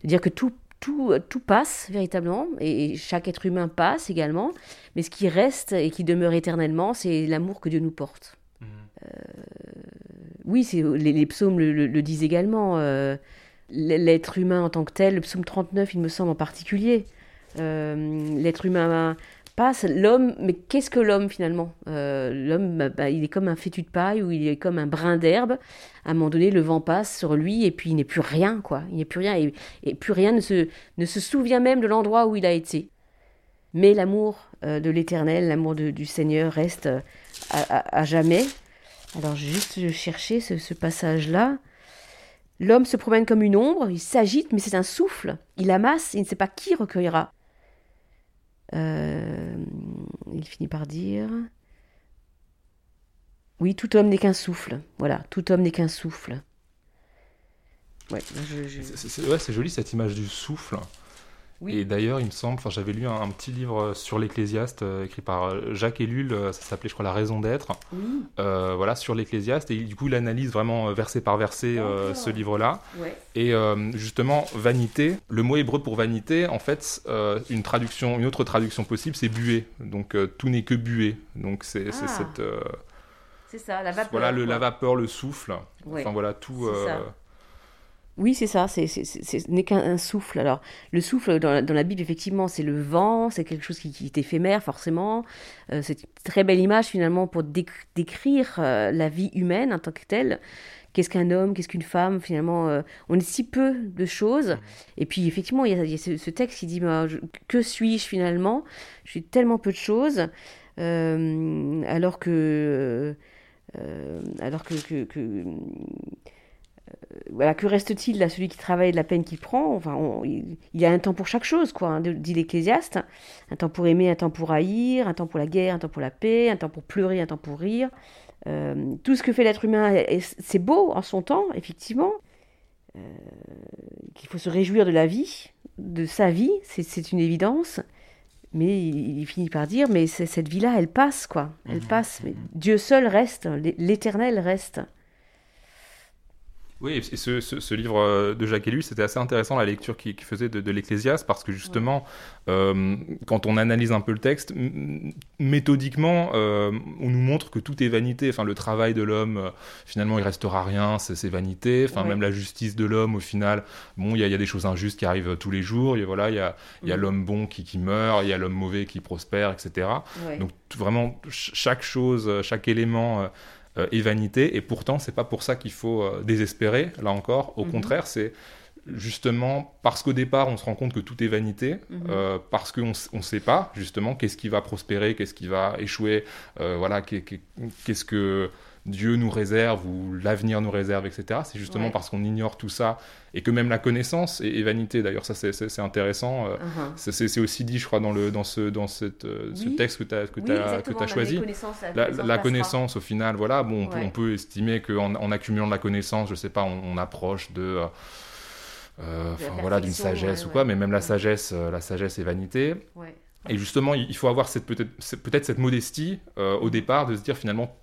Speaker 1: De dire que tout, tout, tout passe véritablement et chaque être humain passe également, mais ce qui reste et qui demeure éternellement, c'est l'amour que Dieu nous porte. Oui, c'est, les, les psaumes le, le- le disent également. euh, l'être humain en tant que tel, le psaume 39, il me semble en particulier. Euh, l'être humain l'homme, mais qu'est-ce que l'homme finalement? Euh, L'homme, bah, bah, il est comme un fétu de paille ou il est comme un brin d'herbe. À un moment donné, le vent passe sur lui et puis il n'est plus rien, quoi. Il n'est plus rien et, plus rien ne se, ne se souvient même de l'endroit où il a été. Mais l'amour euh, de l'éternel, l'amour du Seigneur reste euh, à, jamais. Alors, juste cherché ce, ce passage-là. L'homme se promène comme une ombre, il s'agite, mais c'est un souffle. Il amasse, il ne sait pas qui recueillera. Euh, il finit par dire. Oui, tout homme n'est qu'un souffle. Voilà, tout homme n'est qu'un souffle. Ouais,
Speaker 3: c'est joli cette image du souffle.
Speaker 1: Oui.
Speaker 3: Et d'ailleurs, il me semble, enfin, j'avais lu un, un petit livre sur l'Ecclésiaste euh, écrit par euh, Jacques Ellul, euh, ça s'appelait, je crois, La raison d'être.
Speaker 1: Oui,
Speaker 3: euh, voilà, sur l'Ecclésiaste. Et du coup, il analyse vraiment verset par verset euh, ce livre-là.
Speaker 1: ouais.
Speaker 3: Et justement, vanité, le mot hébreu pour vanité, en fait, une traduction, une autre traduction possible, c'est buée. Donc tout n'est que buée. Donc c'est
Speaker 1: Ah,
Speaker 3: cette
Speaker 1: C'est ça, la vapeur.
Speaker 3: voilà le, la vapeur, le souffle.
Speaker 1: Ouais.
Speaker 3: Enfin voilà tout.
Speaker 1: Ça. Oui, c'est ça, ce n'est qu'un un souffle. Alors, le souffle dans la, Bible, effectivement, c'est le vent, c'est quelque chose qui, est éphémère, forcément. Euh, c'est une très belle image, finalement, pour déc- décrire euh, la vie humaine en tant que telle. Qu'est-ce qu'un homme, qu'est-ce qu'une femme, finalement, euh, on est si peu de choses. Et puis, effectivement, il y a, ce, texte qui dit, je- que suis-je finalement? Je suis tellement peu de choses, alors que... alors que- voilà, que reste-t-il à celui qui travaille de la peine qu'il prend? Enfin, on- il, il y a un temps pour chaque chose, quoi, hein, dit l'Ecclésiaste. Un temps pour aimer, un temps pour haïr, un temps pour la guerre, un temps pour la paix, un temps pour pleurer, un temps pour rire. Euh, tout ce que fait l'être humain, est- est- c'est beau en son temps, effectivement. Euh, qu'il faut se réjouir de la vie, de sa vie, c'est- une évidence. Mais il, il finit par dire, mais cette vie-là, elle passe, quoi. Elle
Speaker 3: Mhm.
Speaker 1: passe. Mais Dieu seul reste, l'é- l'éternel reste.
Speaker 3: Oui, et ce, ce- ce livre euh, de Jacques Ellul, c'était assez intéressant la lecture qu'il qu'il faisait de, de l'Ecclésiaste, parce que justement, euh, quand on analyse un peu le texte, méthodiquement, euh, on nous montre que tout est vanité. Enfin, le travail de l'homme, euh, finalement, il restera rien, c'est vanité. Enfin,
Speaker 1: Ouais.
Speaker 3: même la justice de l'homme, au final, bon, il y, a- il y a des choses injustes qui arrivent tous les jours. Il y a, voilà, il y a,
Speaker 1: Mhm.
Speaker 3: l'homme bon qui, qui meurt, il y a l'homme mauvais qui prospère, etc.
Speaker 1: Ouais.
Speaker 3: Donc vraiment, ch- chaque chose, chaque élément euh, et vanité. Et pourtant, c'est pas pour ça qu'il faut euh, désespérer. Là encore, au
Speaker 1: Mhm.
Speaker 3: contraire, c'est justement parce qu'au départ, on se rend compte que tout est vanité,
Speaker 1: Mhm.
Speaker 3: euh, parce qu'on ne sait pas justement qu'est-ce qui va prospérer, qu'est-ce qui va échouer, euh, voilà, qu'est- qu'est- qu'est-ce que Dieu nous réserve ou l'avenir nous réserve, etc. C'est justement
Speaker 1: Ouais.
Speaker 3: parce qu'on ignore tout ça et que même la connaissance est, est vanité. D'ailleurs, ça c'est- intéressant. euh,
Speaker 1: Uh-huh.
Speaker 3: c'est- aussi dit, je crois, dans, le, dans, ce, dans cette, euh, ce texte que tu as, que
Speaker 1: Oui, la
Speaker 3: choisi.
Speaker 1: la
Speaker 3: La,
Speaker 1: connaissance
Speaker 3: la
Speaker 1: passera.
Speaker 3: connaissance, au final, voilà, bon, on, peut, on peut estimer qu'en en accumulant de la connaissance, je sais pas, on, on approche de, euh, euh, voilà, d'une sagesse
Speaker 1: ouais,
Speaker 3: ou quoi, mais même la sagesse, euh, la sagesse est vanité. Et justement, il faut avoir cette peut-être peut-être cette modestie euh, au départ de se dire finalement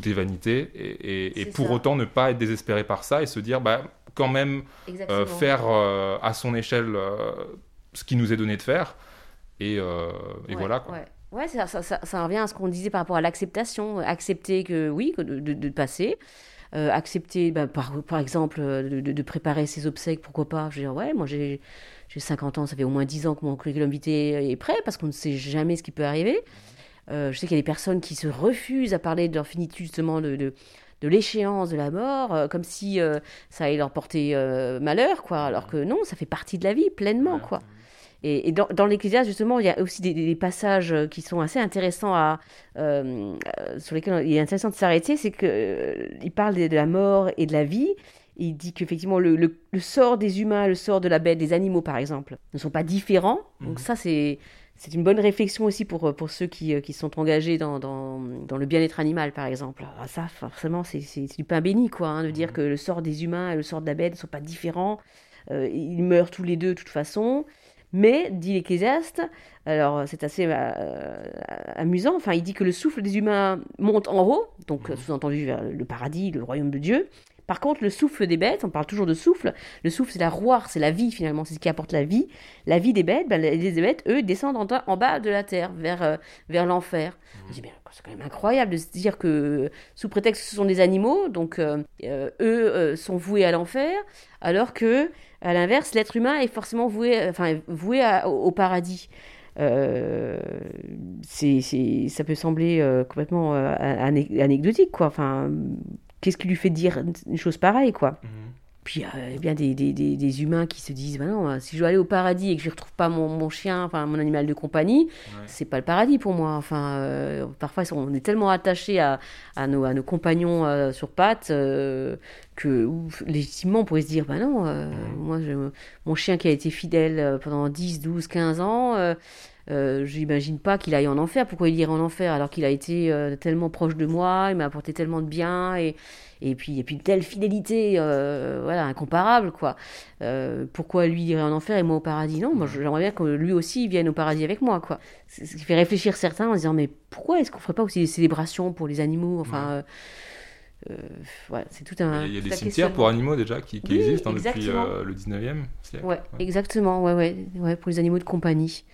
Speaker 3: tout est vanité et, et- et
Speaker 1: C'est
Speaker 3: pour
Speaker 1: ça.
Speaker 3: autant ne pas être désespéré par ça et se dire bah quand même euh, faire euh, à son échelle euh, ce qui nous est donné de faire et, et
Speaker 1: Ouais,
Speaker 3: voilà quoi.
Speaker 1: Ouais, Ouais, ça, ça, ça, ça revient à ce qu'on disait par rapport à l'acceptation. Accepter que, oui, que de, de, de passer. Accepter, bah, par, par exemple, de, préparer ses obsèques, pourquoi pas. Je veux dire, ouais, moi j'ai j'ai 50 ans, ça fait au moins 10 ans que mon curriculum vitae est prêt parce qu'on ne sait jamais ce qui peut arriver. Euh, je sais qu'il y a des personnes qui se refusent à parler de leur finitude, justement, de, de, de l'échéance de la mort, euh, comme si euh, ça allait leur porter euh, malheur, quoi. Alors que non, ça fait partie de la vie, pleinement, quoi. Et, et dans, dans l'Ecclésiaste, justement, il y a aussi des, des passages qui sont assez intéressants à, sur lesquels il est intéressant de s'arrêter. C'est que il parle de, de la mort et de la vie. Et il dit qu'effectivement, le, le, le sort des humains, le sort de la bête, des animaux, par exemple, ne sont pas différents. Donc ça, c'est c'est une bonne réflexion aussi pour, pour ceux qui, euh, qui sont engagés dans, dans, dans le bien-être animal, par exemple. Alors ça, forcément, c'est c'est- c'est du pain béni, quoi, hein, de dire que le sort des humains et le sort de la bête ne sont pas différents. Euh, ils meurent tous les deux, de toute façon. Mais, dit l'Ecclésiaste, alors c'est assez euh, amusant, enfin, il dit que le souffle des humains monte en haut, donc
Speaker 3: Mhm.
Speaker 1: sous-entendu vers le paradis, le royaume de Dieu. Par contre, le souffle des bêtes, on parle toujours de souffle, le souffle c'est la roire, c'est la vie finalement, c'est ce qui apporte la vie. La vie des bêtes, ben, les bêtes, eux, descendent en, en bas de la terre, vers, euh, vers l'enfer. Mais c'est quand même incroyable de se dire que, sous prétexte que ce sont des animaux, donc euh, euh, eux sont voués à l'enfer, alors que, à l'inverse, l'être humain est forcément voué, enfin, voué à- au, au paradis. Euh, c'est, ça peut sembler euh, complètement euh, anecdotique, quoi. Enfin, qu'est-ce qui lui fait dire une chose pareille, quoi
Speaker 3: Mhm.
Speaker 1: puis euh, il y a bien des, des, des, des humains qui se disent bah non, euh, si je dois aller au paradis et que je ne retrouve pas mon, mon chien, enfin mon animal de compagnie,
Speaker 3: Ouais.
Speaker 1: c'est pas le paradis pour moi. Enfin, euh, parfois on est tellement attachés à, à, nos, à nos compagnons euh, sur pattes euh, que ouf, légitimement on pourrait se dire bah non, euh, moi je- mon chien qui a été fidèle pendant 10, 12, 15 ans. Euh, j'imagine pas qu'il aille en enfer. Pourquoi il irait en enfer alors qu'il a été euh, tellement proche de moi, il m'a apporté tellement de bien et, et puis et puis une telle fidélité, euh, voilà, incomparable quoi. Pourquoi lui irait en enfer et moi au paradis? Non, moi j'aimerais bien que lui aussi vienne au paradis avec moi quoi. Ce qui fait réfléchir certains en disant mais pourquoi est-ce qu'on ferait pas aussi des célébrations pour les animaux? Enfin, euh, c'est tout un.
Speaker 3: Il y a des cimetières pour animaux déjà qui, qui
Speaker 1: Oui,
Speaker 3: existent hein, depuis euh, le 19e siècle.
Speaker 1: Ouais, exactement, ouais, ouais, ouais, pour les animaux de compagnie.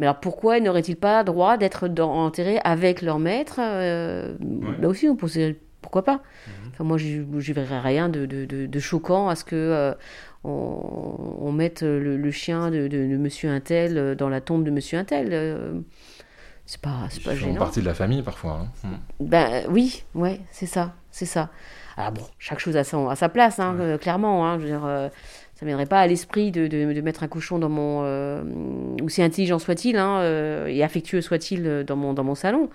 Speaker 1: Mais alors pourquoi n'auraient-ils pas droit d'être enterrés avec leur maître euh, Là aussi, on posait pourquoi pas? Enfin, moi, j'y verrais rien de, de, de- de choquant à ce que euh, on, on mette le, le chien de, Monsieur Untel euh, dans la tombe de Monsieur Untel. euh, c'est pas, c'est pas
Speaker 3: Ils font
Speaker 1: gênant.
Speaker 3: partie de la famille parfois. hein. Mhm.
Speaker 1: Ben oui, ouais, c'est ça, c'est ça. Alors bon, chaque chose a, son, à sa place, hein, clairement. Hein, je veux dire, ça ne viendrait pas à l'esprit de, de, de mettre un cochon dans mon... Euh, aussi intelligent soit-il hein, euh, et affectueux soit-il euh, dans mon, dans mon salon.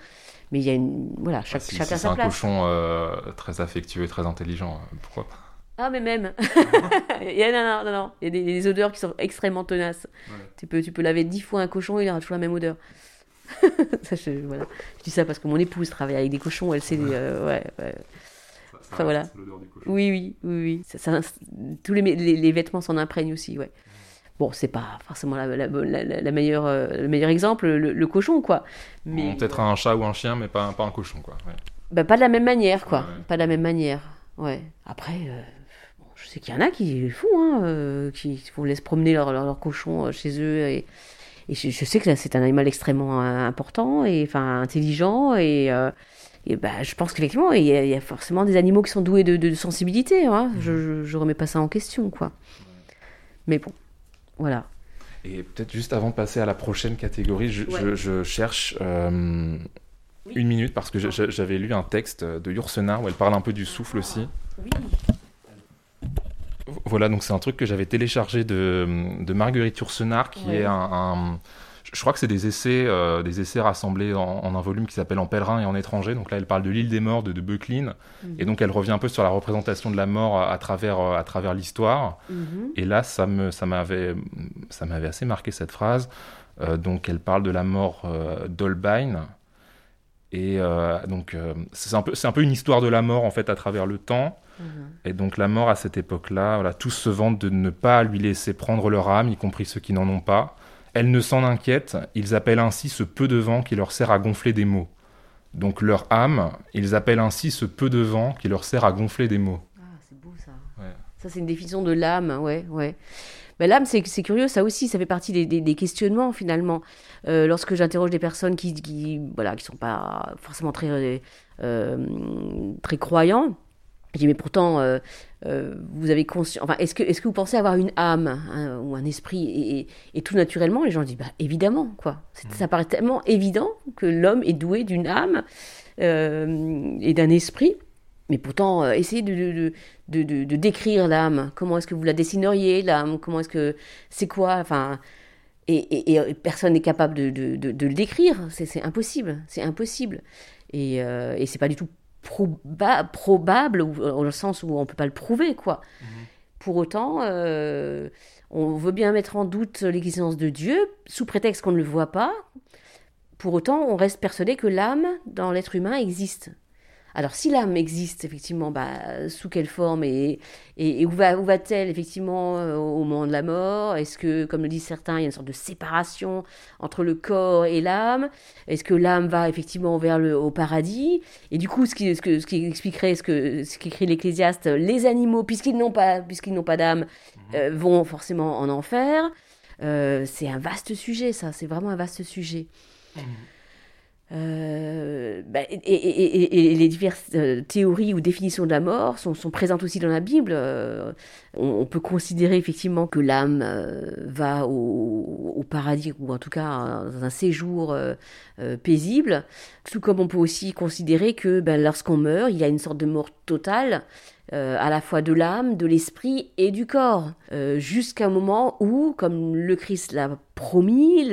Speaker 1: Mais il y a une... Voilà, chaque,
Speaker 3: Si,
Speaker 1: chacun
Speaker 3: si c'est
Speaker 1: sa
Speaker 3: un
Speaker 1: place.
Speaker 3: cochon euh, très affectueux et très intelligent, pourquoi pas
Speaker 1: Ah, mais même. il y a, non, non, non, non. Il y a des, des odeurs qui sont extrêmement tenaces.
Speaker 3: Ouais.
Speaker 1: Tu, peux, tu peux laver dix fois un cochon, il aura toujours la même odeur. ça, je, voilà. je dis ça parce que mon épouse travaille avec des cochons, elle sait... ouais, ouais. Enfin, voilà. Oui, oui, oui, oui. Ça- ça- tous les, les, les vêtements s'en imprègnent aussi, ouais. Bon, c'est pas forcément la, la, la, la- la meilleure, euh, le meilleur exemple, le, le cochon, quoi. Mais
Speaker 3: Peut-être un chat ou un chien, mais pas, un- pas un cochon, quoi. ouais.
Speaker 1: bah, pas de la même manière, quoi.
Speaker 3: Ouais, ouais.
Speaker 1: Pas de la même manière, ouais. Après, euh, bon, je sais qu'il y en a qui le font, hein, euh, qui vont laisser promener leur, leur, leur cochon chez eux. Et, et je, je sais que c'est un animal extrêmement important, et enfin intelligent, et... et bah, je pense qu'effectivement, il y, a, il y a forcément des animaux qui sont doués de, de sensibilité. Hein. Je, je, je remets pas ça en question, quoi. Mais bon, voilà.
Speaker 3: Et peut-être juste avant de passer à la prochaine catégorie, je,
Speaker 1: Ouais.
Speaker 3: je- je cherche euh, une minute parce que j'avais lu un texte de Yourcenar où elle parle un peu du souffle aussi. Oui. Voilà, donc c'est un truc que j'avais téléchargé de, de Marguerite Yourcenar qui est un, je crois que c'est des essais, euh, des essais rassemblés en, un volume qui s'appelle En pèlerin et en étranger. Donc là, elle parle de l'île des morts de, de Beuclin. Mhm. Et donc, elle revient un peu sur la représentation de la mort à, travers, à travers l'histoire. Mhm. Et là, ça me, ça m'avait, ça m'avait assez marqué cette phrase. Euh, donc, elle parle de la mort euh, d'Holbein. Et donc, c'est un, peu, c'est un peu une histoire de la mort, en fait, à travers le temps. Mhm. Et donc, la mort, à cette époque-là, voilà, tous se vantent de ne pas lui laisser prendre leur âme, y compris ceux qui n'en ont pas. Elles ne s'en inquiètent, ils appellent ainsi ce peu de vent qui leur sert à gonfler des mots. Donc leur âme, ils appellent ainsi ce peu de vent qui leur sert à gonfler des mots.
Speaker 1: Ah, c'est beau ça. Ça, c'est une définition de l'âme, ouais, ouais. Mais l'âme, c'est, curieux, ça aussi, ça fait partie des, questionnements finalement. Euh, lorsque j'interroge des personnes qui, qui, voilà, qui sont pas forcément très, euh, très croyants, je dis, mais pourtant, euh, euh, vous avez conscience. Enfin, est-ce que, est que vous pensez avoir une âme hein, ou un esprit et, tout naturellement, les gens disent, bah, évidemment, quoi. Mmh. Ça paraît tellement évident que l'homme est doué d'une âme euh, et d'un esprit. Mais pourtant, essayez de, de, de, de décrire l'âme. Comment est-ce que vous la dessineriez, l'âme? Comment est-ce que. C'est quoi? Enfin. Et, et, personne n'est capable de, le décrire. C'est impossible. C'est impossible. Et, et c'est pas du tout probable, ou, dans le sens où on ne peut pas le prouver, quoi. Mhm. Pour autant, euh, on veut bien mettre en doute l'existence de Dieu, sous prétexte qu'on ne le voit pas. Pour autant, on reste persuadé que l'âme dans l'être humain existe. Alors, si l'âme existe, effectivement, bah, sous quelle forme et, et, où, va, où va-t-elle, effectivement, euh, au moment de la mort? Est-ce que, comme le disent certains, il y a une sorte de séparation entre le corps et l'âme? Est-ce que l'âme va, effectivement, vers le au paradis? Et du coup, ce qui, ce, que, ce qui expliquerait ce que ce qu'écrit l'Ecclésiaste, les animaux, puisqu'ils n'ont pas, puisqu'ils n'ont pas d'âme, mhm. euh, vont forcément en enfer. Euh, c'est un vaste sujet, ça. C'est vraiment un vaste sujet. Mhm. Euh, bah, et, les diverses euh, théories ou définitions de la mort sont, présentes aussi dans la Bible. Euh, on, peut considérer effectivement que l'âme va au, paradis ou en tout cas dans un séjour paisible, tout comme on peut aussi considérer que ben, lorsqu'on meurt, il y a une sorte de mort totale euh, à la fois de l'âme, de l'esprit et du corps, euh, jusqu'à un moment où, comme le Christ l'a promis,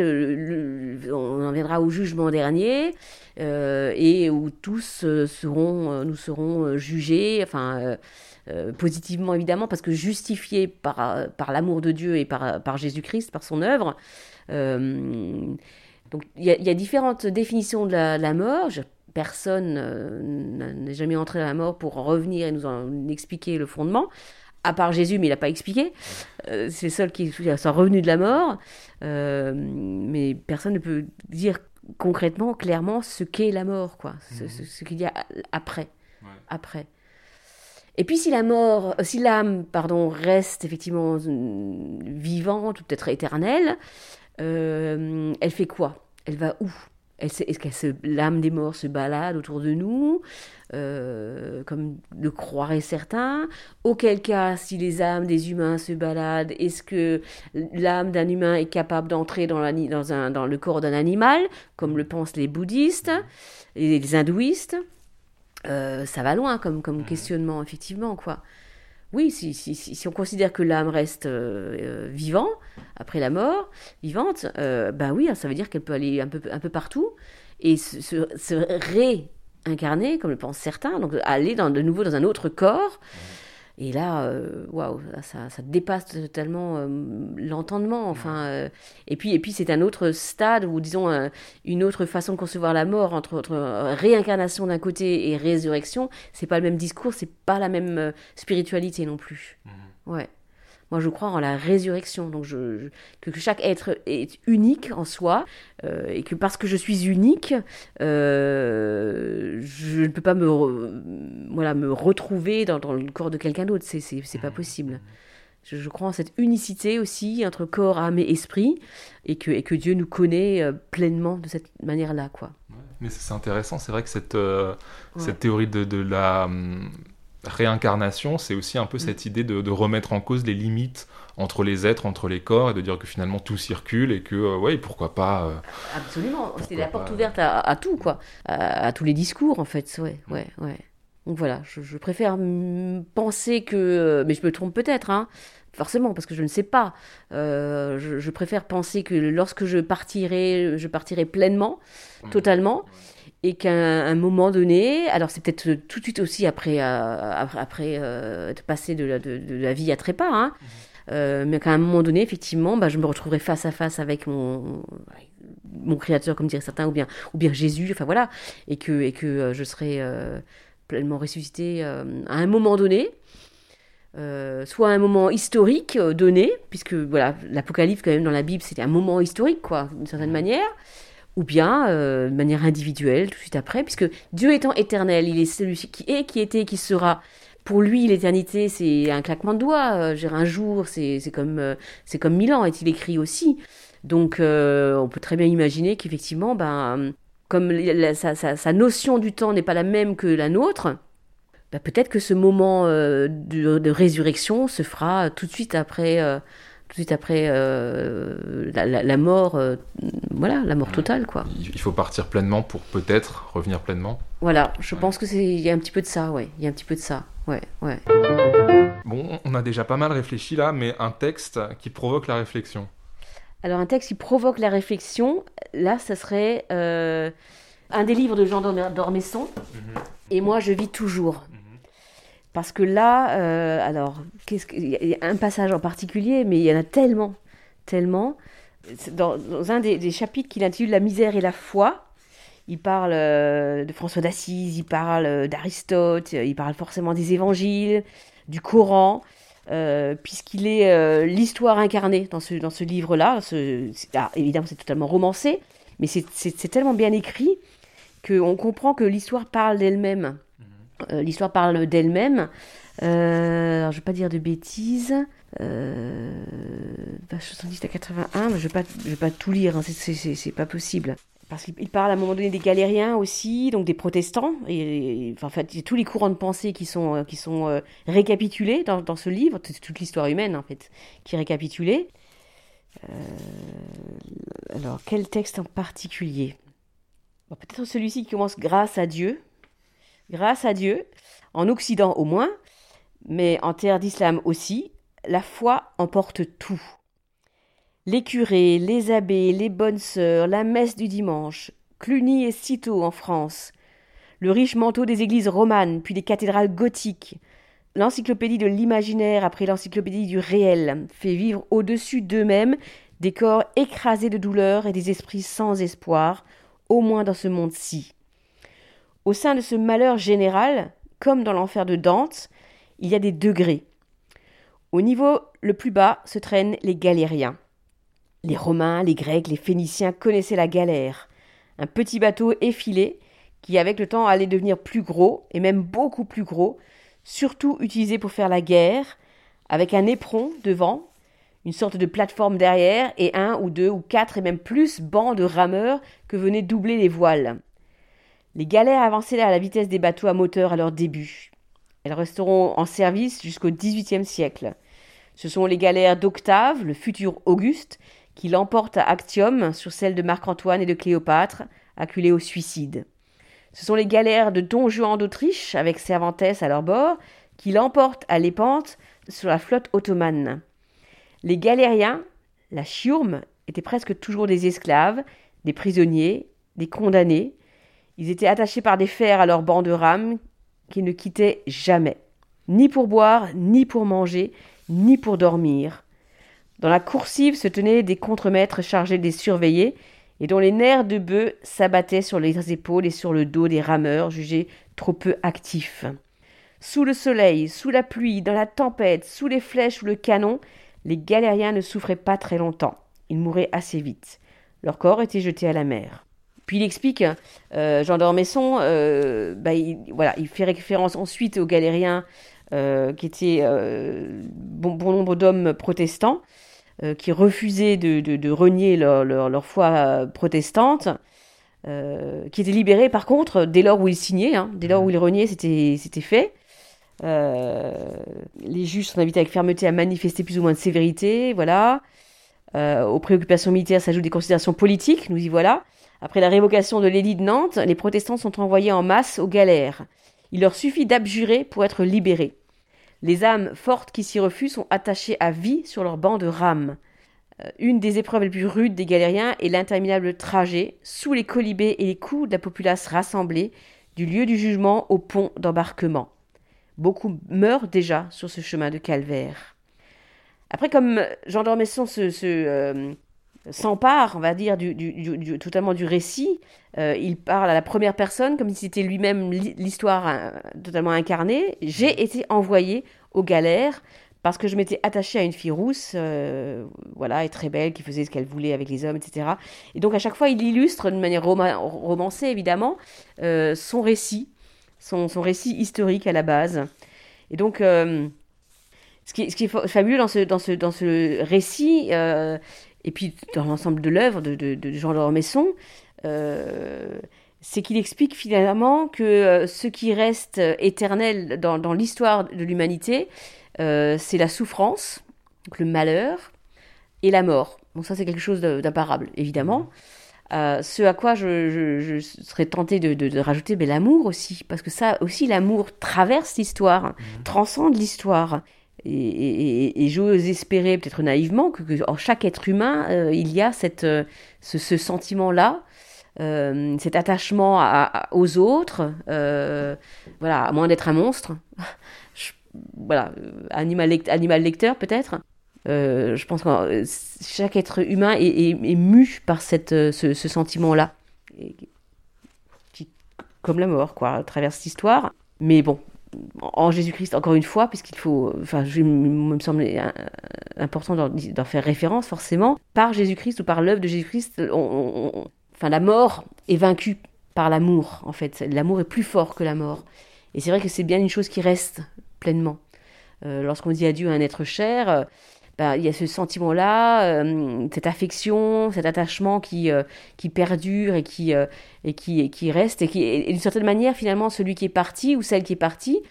Speaker 1: on en viendra au jugement dernier, euh, et où tous seront, nous serons jugés, enfin, positivement évidemment, parce que justifiés par, par l'amour de Dieu et par, par Jésus-Christ, par son œuvre. donc il y, a différentes définitions de la, mort. Personne euh, n'est jamais entré dans la mort pour revenir et nous en expliquer le fondement, à part Jésus, mais il n'a pas expliqué. Euh, c'est le seul qui sont revenu de la mort, euh, mais personne ne peut dire concrètement, clairement, ce qu'est la mort, quoi, ce, mhm. qu'il y a après, après. Et puis si la mort, si l'âme, pardon, reste effectivement vivante ou peut-être éternelle, elle fait quoi? Elle va où? Est-ce que l'âme des morts se balade autour de nous, euh, comme le croiraient certains. Auquel cas, si les âmes des humains se baladent, est-ce que l'âme d'un humain est capable d'entrer dans, dans, le corps d'un animal, comme le pensent les bouddhistes et les hindouistes? Euh, Ça va loin comme, comme questionnement, effectivement, quoi oui, si, on considère que l'âme reste euh, euh, vivante après la mort, vivante, ben oui, ça veut dire qu'elle peut aller un peu, un peu partout et se, se, réincarner, comme le pensent certains, donc aller dans, de nouveau dans un autre corps. Et là, euh, waouh, ça, ça, dépasse totalement euh, l'entendement. Enfin, euh, et puis, et puis c'est un autre stade ou disons une autre façon de concevoir la mort entre, entre réincarnation d'un côté et résurrection. C'est pas le même discours, c'est pas la même spiritualité non plus. Mmh. Ouais. Moi, je crois en la résurrection. Donc, je, que chaque être est unique en soi euh, et que parce que je suis unique, euh, je ne peux pas me, voilà, me retrouver dans, le corps de quelqu'un d'autre. C'est, c'est, pas possible. Je, crois en cette unicité aussi entre corps, âme et esprit et que, et que Dieu nous connaît euh, pleinement de cette manière-là, quoi.
Speaker 3: mais c'est intéressant. C'est vrai que cette, cette théorie de, de la hum, réincarnation, c'est aussi un peu cette idée de, de remettre en cause les limites entre les êtres, entre les corps, et de dire que finalement tout circule et que, euh, ouais, pourquoi pas. euh,
Speaker 1: Absolument, c'est la porte
Speaker 3: pas-
Speaker 1: ouverte à, à tout, quoi. À, à tous les discours, en fait, ouais, ouais, ouais. Donc voilà, je, je préfère mm, penser que... Mais je me trompe peut-être, hein, forcément, parce que je ne sais pas. Euh, je, je préfère penser que lorsque je partirai, je partirai pleinement, totalement, et qu'à un moment donné, alors c'est peut-être tout de suite aussi après, euh, après, après, euh, être passé de la, de, de la vie à trépas, hein, euh, mais qu'à un moment donné, effectivement, bah, je me retrouverai face à face avec mon, mon créateur, comme diraient certains, ou bien, ou bien Jésus, enfin voilà, et que, et que euh, je serai euh, pleinement ressuscité euh, à un moment donné. euh, soit à un moment historique euh, donné, puisque voilà, l'Apocalypse quand même dans la Bible c'était un moment historique quoi, d'une certaine manière, ou bien euh, de manière individuelle tout de suite après, puisque Dieu étant éternel, il est celui qui est, qui était, qui sera. Pour lui, l'éternité, c'est un claquement de doigts. Euh, un jour, c'est comme, euh, c'est comme mille ans, est-il écrit aussi. Donc, on peut très bien imaginer qu'effectivement, ben, comme sa, notion du temps n'est pas la même que la nôtre, ben, peut-être que ce moment de, résurrection se fera tout de suite après, tout de suite après euh, la, la- la mort, euh, voilà, la mort totale, quoi.
Speaker 3: Il faut partir pleinement pour peut-être revenir pleinement.
Speaker 1: Voilà, je pense que c'est, il y a un petit peu de ça, ouais, il y a un petit peu de ça, ouais, ouais.
Speaker 3: Bon, on a déjà pas mal réfléchi là, mais un texte qui provoque la réflexion.
Speaker 1: Alors un texte qui provoque la réflexion, là, ça serait euh, un des livres de Jean Dorme- d'Ormesson, et moi je vis toujours. Parce que là, euh, alors, qu'est-ce que- y a un passage en particulier, mais il y en a tellement, tellement. Dans, un des, chapitres qu'il intitule La misère et la foi, il parle euh, de François d'Assise, il parle euh, d'Aristote, il parle forcément des évangiles, du Coran, puisqu'il est l'histoire incarnée dans ce, dans ce livre-là. Ah, évidemment, c'est totalement romancé, mais c'est- c'est c'est tellement bien écrit qu'on comprend que l'histoire parle d'elle-même. Euh, l'histoire parle d'elle-même. Euh, je ne vais pas dire de bêtises. Euh, page 70 à 81, mais je ne vais, pas- tout lire, hein, c'est- pas possible. Parce qu'il il parle à un moment donné des galériens aussi, donc des protestants, et, enfin, en fait, il y a tous les courants de pensée qui sont, euh, récapitulés dans, ce livre, c'est toute l'histoire humaine en fait, qui est récapitulée. Alors, quel texte en particulier? Peut-être celui-ci qui commence grâce à Dieu. Grâce à Dieu, en Occident au moins, mais en terre d'islam aussi, la foi emporte tout. Les curés, les abbés, les bonnes sœurs, la messe du dimanche, Cluny et Cîteaux en France, le riche manteau des églises romanes, puis des cathédrales gothiques, l'encyclopédie de l'imaginaire après l'encyclopédie du réel, fait vivre au-dessus d'eux-mêmes des corps écrasés de douleur et des esprits sans espoir, au moins dans ce monde-ci. Au sein de ce malheur général, comme dans l'enfer de Dante, il y a des degrés. Au niveau le plus bas se traînent les galériens. Les Romains, les Grecs, les Phéniciens connaissaient la galère, un petit bateau effilé qui avec le temps allait devenir plus gros, et même beaucoup plus gros, surtout utilisé pour faire la guerre, avec un éperon devant, une sorte de plateforme derrière, et un ou deux ou quatre et même plus bancs de rameurs que venaient doubler les voiles. Les galères avançaient à la vitesse des bateaux à moteur à leur début. Elles resteront en service jusqu'au XVIIIe siècle. Ce sont les galères d'Octave, le futur Auguste, qui l'emportent à Actium sur celles de Marc-Antoine et de Cléopâtre, acculés au suicide. Ce sont les galères de Don Juan d'Autriche, avec Cervantes à leur bord, qui l'emportent à Lépante sur la flotte ottomane. Les galériens, la chiourme, étaient presque toujours des esclaves, des prisonniers, des condamnés. Ils étaient attachés par des fers à leurs bancs de rames qu'ils ne quittaient jamais, ni pour boire, ni pour manger, ni pour dormir. Dans la coursive se tenaient des contremaîtres chargés de les surveiller et dont les nerfs de bœuf s'abattaient sur les épaules et sur le dos des rameurs jugés trop peu actifs. Sous le soleil, sous la pluie, dans la tempête, sous les flèches ou le canon, les galériens ne souffraient pas très longtemps. Ils mouraient assez vite. Leur corps était jeté à la mer. Puis il explique, euh, Jean d'Ormesson, euh, bah, il, voilà, il fait référence ensuite aux galériens euh, qui étaient bon, nombre d'hommes protestants qui refusaient de, renier leur, foi protestante, qui étaient libérés par contre dès lors où ils signaient, hein, dès lors où ils reniaient, c'était fait. les juges sont invités avec fermeté à manifester plus ou moins de sévérité, voilà. aux préoccupations militaires s'ajoutent des considérations politiques, nous y voilà. Après la révocation de l'édit de Nantes, les protestants sont envoyés en masse aux galères. Il leur suffit d'abjurer pour être libérés. Les âmes fortes qui s'y refusent sont attachées à vie sur leurs bancs de rames. Euh, une des épreuves les plus rudes des galériens est l'interminable trajet, sous les colibés et les coups de la populace rassemblée, du lieu du jugement au pont d'embarquement. Beaucoup meurent déjà sur ce chemin de calvaire. Après, comme Jean d'Ormesson se, euh, s'empare, on va dire, du, totalement du récit. Euh, il parle à la première personne comme si c'était lui-même l'histoire euh, totalement incarnée. J'ai été envoyé aux galères parce que je m'étais attachée à une fille rousse, euh, voilà, et très belle, qui faisait ce qu'elle voulait avec les hommes, etc. Et donc à chaque fois, il illustre de manière romancée, évidemment, son récit, son, récit historique à la base. Et donc, ce, qui, ce, qui, est fabuleux dans ce, dans ce, dans ce récit, et puis dans l'ensemble de l'œuvre de, de, Jean Lormesson, euh, c'est qu'il explique finalement que euh, ce qui reste éternel dans, dans l'histoire de l'humanité, euh, c'est la souffrance, donc le malheur, et la mort. Bon, ça c'est quelque chose d'imparable, évidemment. ce à quoi je, je, serais tenté de, de, rajouter mais l'amour aussi, parce que ça aussi, l'amour traverse l'histoire, mmh. transcende l'histoire. Et, j'ose espérer, peut-être naïvement, que, en chaque être humain, euh, il y a cette, euh, ce, sentiment-là, euh, cet attachement aux autres, voilà, à moins d'être un monstre. voilà, animal, lecteur peut-être. je pense que chaque être humain est, mu par cette, ce, sentiment-là, qui, comme la mort, quoi, traverse l'histoire. Mais bon, en Jésus-Christ, encore une fois, puisqu'il faut, enfin, il me semble important d'en faire référence forcément, par Jésus-Christ ou par l'œuvre de Jésus-Christ, enfin, la mort est vaincue par l'amour, en fait. L'amour est plus fort que la mort. Et c'est vrai que c'est bien une chose qui reste pleinement. Euh, lorsqu'on dit adieu à un être cher, bah, il y a ce sentiment-là, euh, cette affection, cet attachement qui, euh, qui perdure et qui, euh, et qui, qui reste, et d'une certaine manière, finalement, celui qui est parti ou celle qui est partie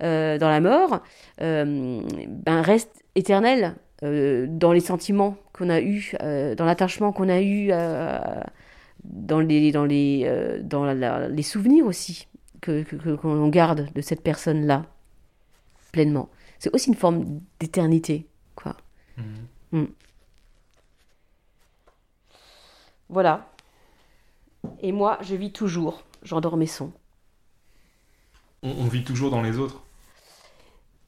Speaker 1: dans la mort, ben, reste éternel dans les sentiments qu'on a eus, dans l'attachement qu'on a eu, dans, les, dans, les, dans les souvenirs aussi que, qu'on garde de cette personne-là, pleinement. C'est aussi une forme d'éternité. Mm. Voilà. Et moi, je vis toujours. J'endors mes sons.
Speaker 3: On, vit toujours dans les autres?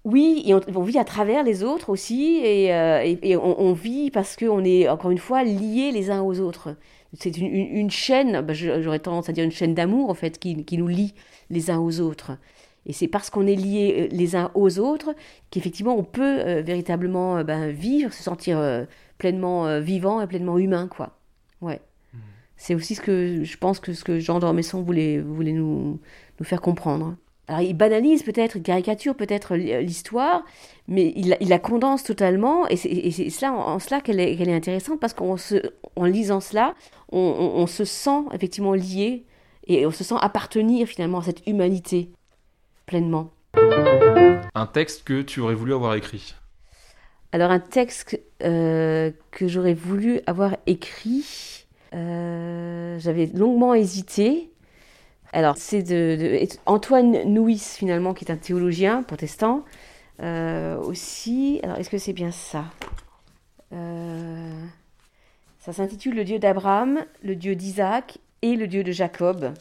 Speaker 1: Oui, et on, vit à travers les autres aussi, et, euh, on, vit parce qu'on est, encore une fois, liés les uns aux autres. C'est une, chaîne, bah, j'aurais tendance à dire une chaîne d'amour, en fait, qui, qui, nous lie les uns aux autres. Et c'est parce qu'on est liés euh, les uns aux autres qu'effectivement on peut euh, véritablement euh, ben, vivre, se sentir pleinement vivant et pleinement humain, quoi. Ouais. Mmh. C'est aussi ce que je pense que ce que Jean d'Ormesson voulait, voulait nous, nous faire comprendre. Alors il banalise peut-être, il caricature peut-être l'histoire, mais il, il, la condense totalement, et c'est cela, en, cela qu'elle est, est, intéressante, parce qu'en en lisant cela, on, on, se sent effectivement lié, et on se sent appartenir finalement à cette humanité pleinement.
Speaker 3: Un texte que tu aurais voulu avoir écrit
Speaker 1: Alors un texte euh, que j'aurais voulu avoir écrit, euh, j'avais longuement hésité. Alors c'est de, Antoine Nuis finalement qui est un théologien protestant euh, aussi. Alors est-ce que c'est bien ça? Ça s'intitule Le Dieu d'Abraham, le Dieu d'Isaac et le Dieu de Jacob.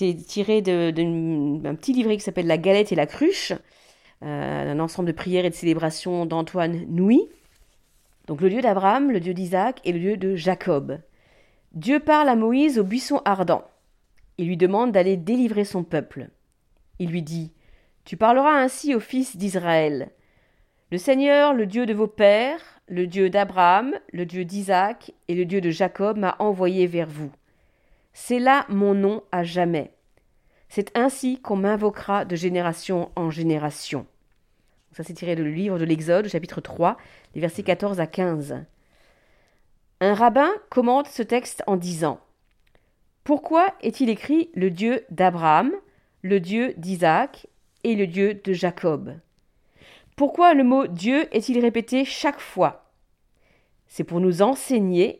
Speaker 1: C'est tiré d'un petit livret qui s'appelle La galette et la cruche, euh, un ensemble de prières et de célébrations d'Antoine Nouy. Donc le dieu d'Abraham, le dieu d'Isaac et le dieu de Jacob. Dieu parle à Moïse au buisson ardent. Il lui demande d'aller délivrer son peuple. Il lui dit Tu parleras ainsi aux fils d'Israël. Le Seigneur, le Dieu de vos pères, le Dieu d'Abraham, le Dieu d'Isaac et le Dieu de Jacob m'a envoyé vers vous. C'est là mon nom à jamais. C'est ainsi qu'on m'invoquera de génération en génération. Ça, c'est tiré du livre de l'Exode, chapitre 3, les versets 14 à 15. Un rabbin commente ce texte en disant Pourquoi est-il écrit le Dieu d'Abraham, le Dieu d'Isaac et le Dieu de Jacob? Pourquoi le mot Dieu est-il répété chaque fois? C'est pour nous enseigner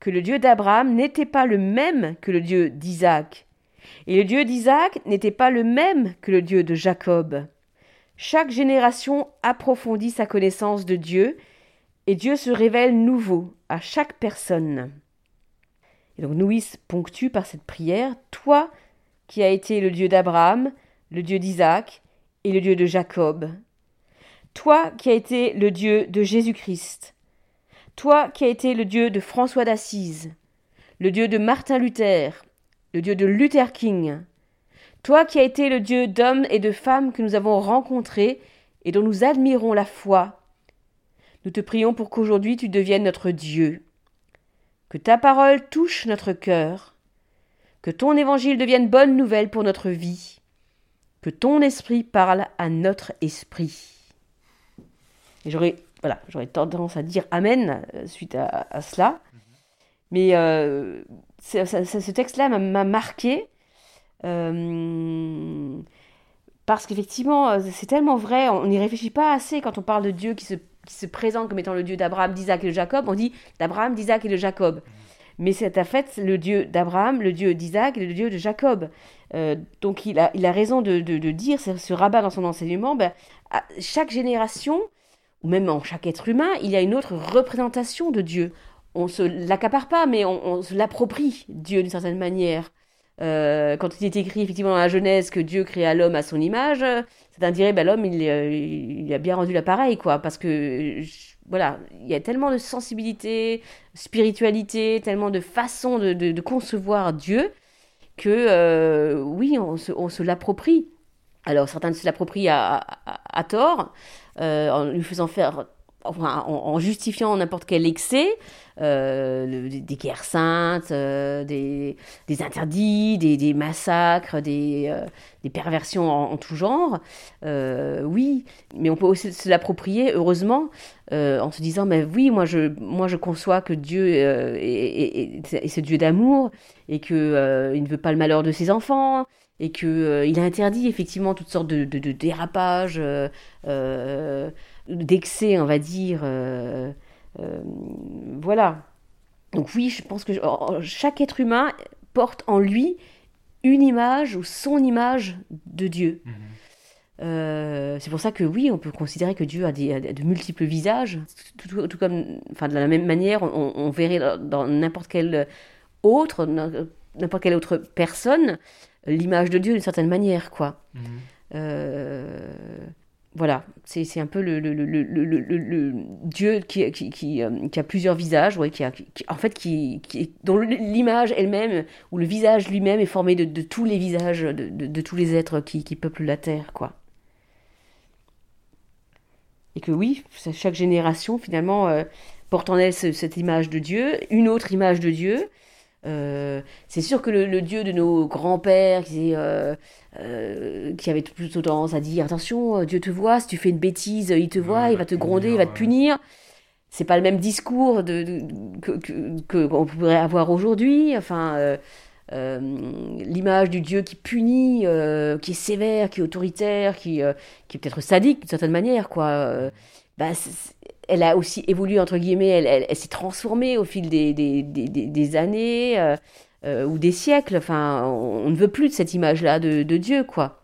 Speaker 1: que le Dieu d'Abraham n'était pas le même que le Dieu d'Isaac, et le Dieu d'Isaac n'était pas le même que le Dieu de Jacob. Chaque génération approfondit sa connaissance de Dieu, et Dieu se révèle nouveau à chaque personne. Et donc Louis ponctue par cette prière Toi qui as été le Dieu d'Abraham, le Dieu d'Isaac et le Dieu de Jacob. Toi qui as été le Dieu de Jésus-Christ. Toi qui as été le Dieu de François d'Assise, le Dieu de Martin Luther, le Dieu de Luther King. Toi qui as été le Dieu d'hommes et de femmes que nous avons rencontrés et dont nous admirons la foi. Nous te prions pour qu'aujourd'hui tu deviennes notre Dieu. Que ta parole touche notre cœur. Que ton évangile devienne bonne nouvelle pour notre vie. Que ton esprit parle à notre esprit. J'aurais voilà, j'aurais tendance à dire Amen euh, suite à, cela. Mais euh, ce texte-là m'a marqué euh, parce qu'effectivement, c'est tellement vrai, on n'y réfléchit pas assez quand on parle de Dieu qui se, qui se présente comme étant le Dieu d'Abraham, d'Isaac et de Jacob. On dit d'Abraham, d'Isaac et de Jacob. Mais c'est en fait le Dieu d'Abraham, le Dieu d'Isaac et le Dieu de Jacob. donc il a, il a raison de, de, de dire, ce rabat dans son enseignement, ben, à chaque génération, ou même en chaque être humain, il y a une autre représentation de Dieu. On se l'accapare pas, mais on, se l'approprie, Dieu, d'une certaine manière. Euh, quand il est écrit effectivement dans la Genèse que Dieu créa l'homme à son image, un dirait ben, l'homme il, il, a bien rendu l'appareil quoi, parce que voilà, il y a tellement de sensibilité, spiritualité, tellement de façon de, concevoir Dieu que euh, oui, on se, l'approprie. Alors certains se l'approprient à, tort, euh, en lui faisant faire, en, justifiant n'importe quel excès, euh, des guerres saintes, euh, des, interdits, des, massacres, des, perversions en, tout genre. oui, mais on peut aussi se l'approprier, heureusement, en se disant, mais oui, moi je, moi je conçois que Dieu est, est, ce Dieu d'amour et qu'il il ne veut pas le malheur de ses enfants et qu'il euh, il a interdit effectivement toutes sortes de, de, dérapages, euh, euh, d'excès, on va dire. voilà. Donc oui, je pense que chaque être humain porte en lui une image ou son image de Dieu. Mhm. c'est pour ça que oui, on peut considérer que Dieu a, des, de multiples visages, tout, comme, enfin de la même manière, on, verrait dans n'importe quel autre, n'importe quelle autre personne, l'image de Dieu d'une certaine manière, quoi. Mhm. Euh, voilà, c'est un peu le, le, le, le Dieu qui, qui, qui, euh, qui, a plusieurs visages, ouais, qui, a, en fait, qui, dont l'image elle-même, ou le visage lui-même est formé de, de, tous les visages, de, de, tous les êtres qui, peuplent la Terre, quoi. Et que oui, chaque génération, finalement, euh, porte en elle cette image de Dieu, une autre image de Dieu, euh, c'est sûr que le, Dieu de nos grands-pères qui, euh, euh, qui avait plutôt tendance à dire attention, Dieu te voit, si tu fais une bêtise, il te voit, il va te gronder, il va te punir. C'est pas le même discours de, que qu'on pourrait avoir aujourd'hui. Enfin, l'image du Dieu qui punit, qui est sévère, qui est autoritaire, qui, qui est peut-être sadique d'une certaine manière, quoi. Bah, elle a aussi évolué, entre guillemets, elle, s'est transformée au fil des, des, années euh, euh, ou des siècles. Enfin, on, ne veut plus de cette image-là de, Dieu, quoi.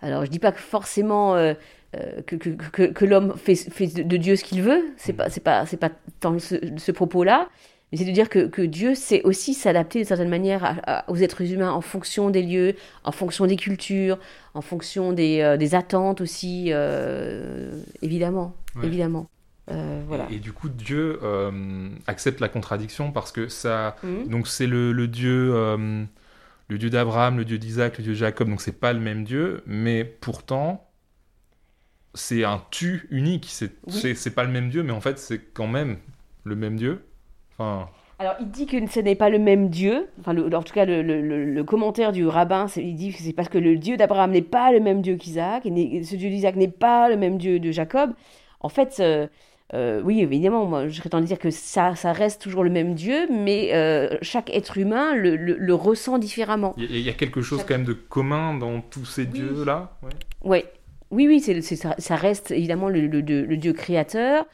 Speaker 1: Alors, je dis pas que forcément euh, que, que, que, l'homme fait, fait, de Dieu ce qu'il veut, c'est pas, c'est pas, c'est pas tant ce propos-là, mais c'est de dire que, que Dieu sait aussi s'adapter d'une certaine manière aux êtres humains en fonction des lieux, en fonction des cultures, en fonction des, euh, des attentes aussi, euh, évidemment. évidemment. Euh, voilà.
Speaker 3: Et, du coup, Dieu accepte la contradiction parce que ça. Mmh. Donc, c'est le, le, Dieu. le Dieu d'Abraham, le Dieu d'Isaac, le Dieu de Jacob, donc c'est pas le même Dieu, mais pourtant, c'est un tu unique. C'est c'est pas le même Dieu, mais en fait, c'est quand même le même Dieu.
Speaker 1: Alors, il dit que ce n'est pas le même Dieu. Enfin, en tout cas, le, commentaire du rabbin, il dit que c'est parce que le Dieu d'Abraham n'est pas le même Dieu qu'Isaac, et ce Dieu d'Isaac n'est pas le même Dieu de Jacob. En fait, euh, euh, oui, évidemment, moi, je serais tendance à dire que ça, ça reste toujours le même Dieu, mais euh, chaque être humain le, le- le ressent différemment.
Speaker 3: Il y, a- il y a quelque chose quand même de commun dans tous ces
Speaker 1: Oui.
Speaker 3: dieux-là? Ouais.
Speaker 1: Ouais. Oui, oui, c'est, ça, ça reste évidemment le, le- le- le Dieu créateur,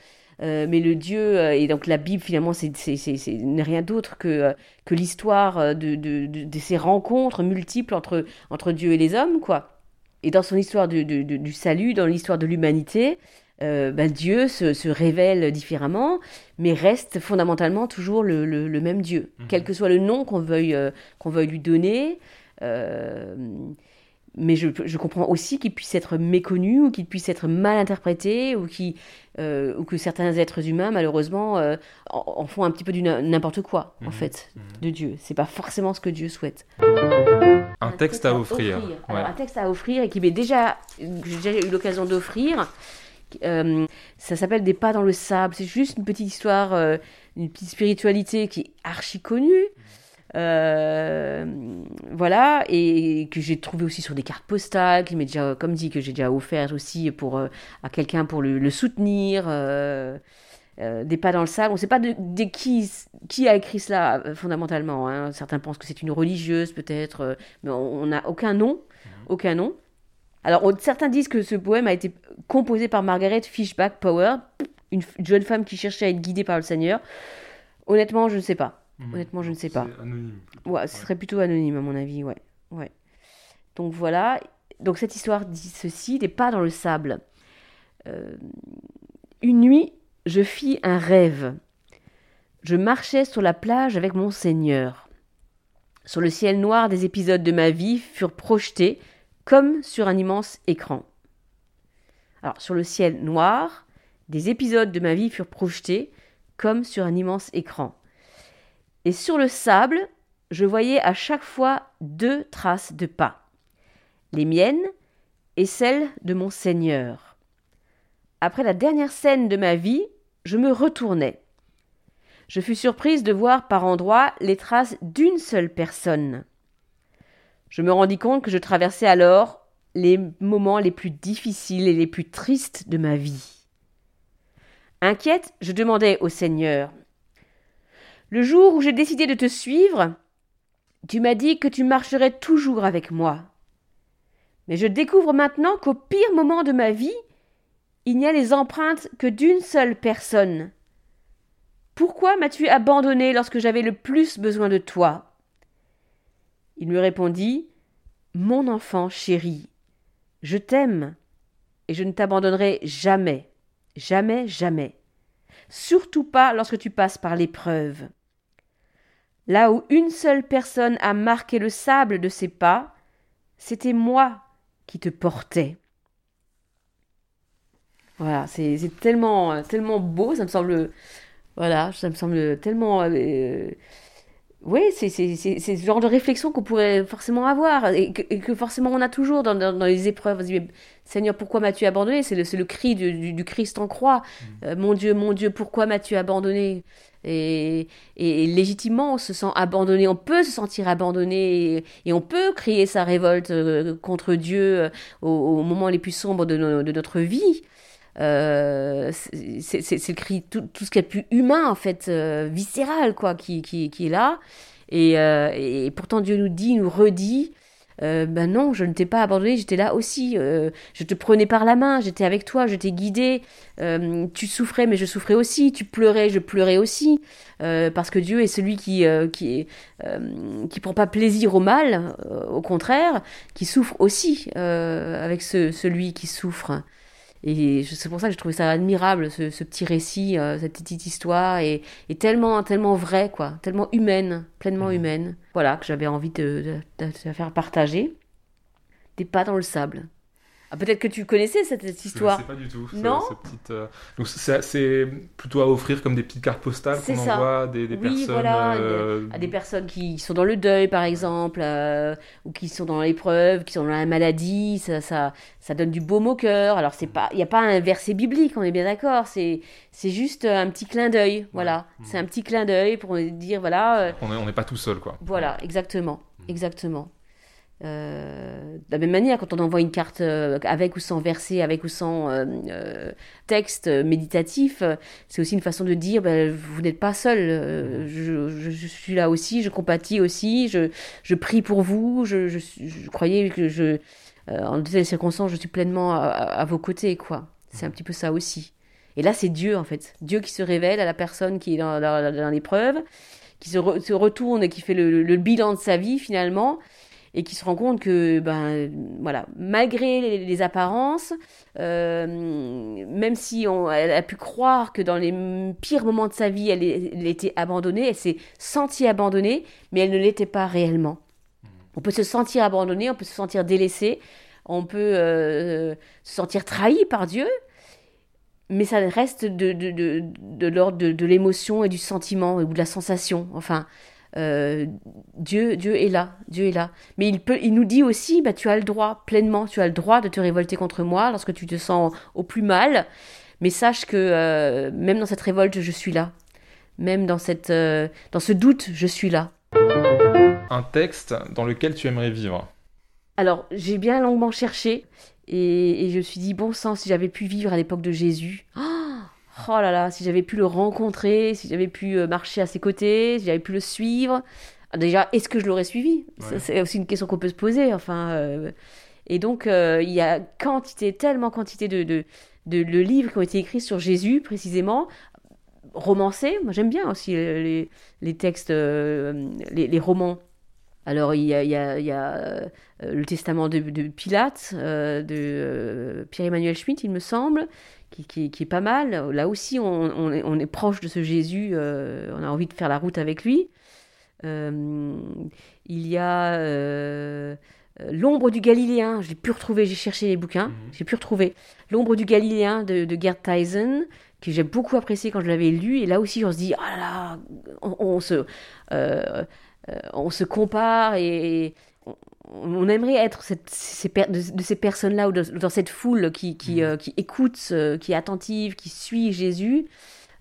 Speaker 1: euh, mais le Dieu, euh, et donc la Bible finalement, c'est, rien d'autre que, euh, que l'histoire de, de, de, de ces rencontres multiples entre, entre Dieu et les hommes, quoi. Et dans son histoire de- du salut, dans l'histoire de l'humanité, euh, ben, Dieu se, se révèle différemment, mais reste fondamentalement toujours le, le- le même Dieu,
Speaker 3: Mhm.
Speaker 1: quel que soit le nom qu'on veuille, euh, qu'on veuille lui donner. euh, mais je, je comprends aussi qu'il puisse être méconnu ou qu'il puisse être mal interprété ou, qui, euh, ou que certains êtres humains, malheureusement, euh, en, en font un petit peu du n'importe quoi, en
Speaker 3: Mhm.
Speaker 1: fait,
Speaker 3: Mhm.
Speaker 1: de Dieu. C'est pas forcément ce que Dieu souhaite.
Speaker 3: Un texte à offrir. Ouais.
Speaker 1: un texte à offrir et qui m'est déjà, j'ai déjà eu l'occasion d'offrir. Euh, ça s'appelle Des pas dans le sable. C'est juste une petite histoire, une petite spiritualité qui est archi connue. Euh, voilà, et que j'ai trouvé aussi sur des cartes postales, qui m'est déjà, comme dit, que j'ai déjà offert aussi pour, euh, à quelqu'un pour le, le soutenir. euh, euh, des pas dans le sable. On ne sait pas de, de qui, qui a écrit cela euh, fondamentalement. hein. Certains pensent que c'est une religieuse peut-être, euh, mais on n'a aucun nom, aucun nom. Alors on- certains disent que ce poème a été composé par Margaret Fishback Power, une jeune femme qui cherchait à être guidée par le Seigneur. Honnêtement, je ne sais pas.
Speaker 3: Mhm.
Speaker 1: Honnêtement, je ne sais pas.
Speaker 3: Anonyme. plutôt.
Speaker 1: Ouais, ce serait plutôt anonyme à mon avis, ouais. ouais. Donc voilà. Donc cette histoire dit ceci, des pas dans le sable. Euh, une nuit, je fis un rêve. Je marchais sur la plage avec mon Seigneur. Sur le ciel noir, des épisodes de ma vie furent projetés comme sur un immense écran. Alors, sur le ciel noir, des épisodes de ma vie furent projetés comme sur un immense écran. Et sur le sable, je voyais à chaque fois deux traces de pas, les miennes et celles de mon Seigneur. Après la dernière scène de ma vie, je me retournai. Je fus surprise de voir par endroits les traces d'une seule personne. Je me rendis compte que je traversais alors les moments les plus difficiles et les plus tristes de ma vie. Inquiète, je demandai au Seigneur le jour où j'ai décidé de te suivre, tu m'as dit que tu marcherais toujours avec moi. Mais je découvre maintenant qu'au pire moment de ma vie, il n'y a les empreintes que d'une seule personne. Pourquoi m'as-tu abandonné lorsque j'avais le plus besoin de toi? Il me répondit Mon enfant chéri, je t'aime et je ne t'abandonnerai jamais, jamais, jamais. Surtout pas lorsque tu passes par l'épreuve. Là où une seule personne a marqué le sable de ses pas, c'était moi qui te portais. Voilà, c'est tellement, tellement beau, ça me semble, voilà, ça me semble tellement, euh, oui, c'est ce genre de réflexion qu'on pourrait forcément avoir et que, et que forcément on a toujours dans, dans- dans les épreuves. On se dit, mais Seigneur, pourquoi m'as-tu abandonné? C'est le, le cri du, du- du Christ en croix. Euh, mon Dieu, mon Dieu, pourquoi m'as-tu abandonné? Et, légitimement, on se sent abandonné, on peut se sentir abandonné et, on peut crier sa révolte euh, contre Dieu euh, au, au moment les plus sombres de, no- de notre vie. Euh, c'est le cri, tout, tout ce qui est plus humain, en fait, viscéral, quoi, qui, est là. Et pourtant, Dieu nous dit, nous redit, euh, ben non, je ne t'ai pas abandonné, j'étais là aussi. euh, je te prenais par la main, j'étais avec toi, je t'ai guidé. euh, tu souffrais, mais je souffrais aussi. Tu pleurais, je pleurais aussi. parce que Dieu est celui qui qui qui prend pas plaisir au mal, au contraire, qui souffre aussi avec ce, celui qui souffre. Et c'est pour ça que je trouvais ça admirable, ce, ce petit récit, euh, cette petite histoire, et, et tellement, tellement vrai, quoi, tellement humaine, pleinement
Speaker 3: Mhm.
Speaker 1: humaine. Voilà, que j'avais envie de, de, de te faire partager. Des pas dans le sable. Ah, peut-être que tu connaissais cette, cette
Speaker 3: Je
Speaker 1: histoire.
Speaker 3: sais pas du tout.
Speaker 1: Non
Speaker 3: ce euh, Donc c'est plutôt à offrir comme des petites cartes postales
Speaker 1: C'est
Speaker 3: qu'on
Speaker 1: ça.
Speaker 3: envoie à des, des
Speaker 1: Oui,
Speaker 3: personnes.
Speaker 1: voilà,
Speaker 3: euh,
Speaker 1: à des personnes qui sont dans le deuil, par exemple, euh, ou qui sont dans l'épreuve, qui sont dans la maladie, ça, ça, ça donne du baume au cœur. Alors, c'est pas, il n'y a pas un verset biblique, on est bien d'accord, c'est, c'est juste un petit clin d'œil, voilà.
Speaker 3: Mhm.
Speaker 1: C'est un petit clin d'œil pour dire, voilà,
Speaker 3: On n'est pas tout seul, quoi.
Speaker 1: voilà, exactement,
Speaker 3: Mhm.
Speaker 1: exactement. Euh, de la même manière, quand on envoie une carte euh, avec ou sans verset, avec ou sans euh, texte méditatif, c'est aussi une façon de dire ben, vous n'êtes pas seul, je, suis là aussi, je compatis aussi, je, prie pour vous, je, croyais que je, en toutes circonstances, je suis pleinement à, vos côtés. C'est un petit peu ça aussi. Et là, c'est Dieu, en fait. Dieu qui se révèle à la personne qui est dans, l'épreuve, qui se, retourne et qui fait le bilan de sa vie, finalement et qui se rend compte que, ben, voilà, malgré les, apparences, euh, même si on, elle a pu croire que dans les pires moments de sa vie, elle, était abandonnée, elle s'est sentie abandonnée, mais elle ne l'était pas réellement. Mmh. On peut se sentir abandonné, on peut se sentir délaissé, on peut euh, se sentir trahi par Dieu, mais ça reste de, de, de, de l'ordre de, de l'émotion et du sentiment ou de la sensation. Enfin, euh, Dieu, Dieu est là, Dieu est là. Mais il, peut, il nous dit aussi, bah, tu as le droit pleinement, tu as le droit de te révolter contre moi lorsque tu te sens au plus mal. Mais sache que euh, même dans cette révolte, je suis là. Même dans, cette, euh, dans ce doute, je suis là.
Speaker 3: Un texte dans lequel tu aimerais vivre
Speaker 1: Alors, j'ai bien longuement cherché et, je me suis dit, bon sang, si j'avais pu vivre à l'époque de Jésus. Oh oh là là, si j'avais pu le rencontrer, si j'avais pu euh, marcher à ses côtés, si j'avais pu le suivre. Ah, déjà, est-ce que je l'aurais suivi? C'est aussi une question qu'on peut se poser. Enfin, euh, et donc, euh, il y a quantité, tellement quantité de, de, de, livres qui ont été écrits sur Jésus, précisément, romancés. Moi, j'aime bien aussi les, les textes, les, romans. Alors, il y a, il y a, il y a le testament de, de Pilate, de Pierre-Emmanuel Schmitt, il me semble qui, est pas mal. Là aussi, on, est, proche de ce Jésus, euh, on a envie de faire la route avec lui. Euh, il y a euh, L'ombre du Galiléen, j'ai pu retrouver, j'ai cherché les bouquins, mhm. j'ai pu retrouver L'ombre du Galiléen de, de Gerd Tyson, que j'ai beaucoup apprécié quand je l'avais lu. Et là aussi, on se dit, ah là, on, se, on se compare et, on aimerait être cette, de, ces personnes-là ou dans cette foule qui, qui, mm. euh, qui écoute, euh, qui est attentive, qui suit Jésus.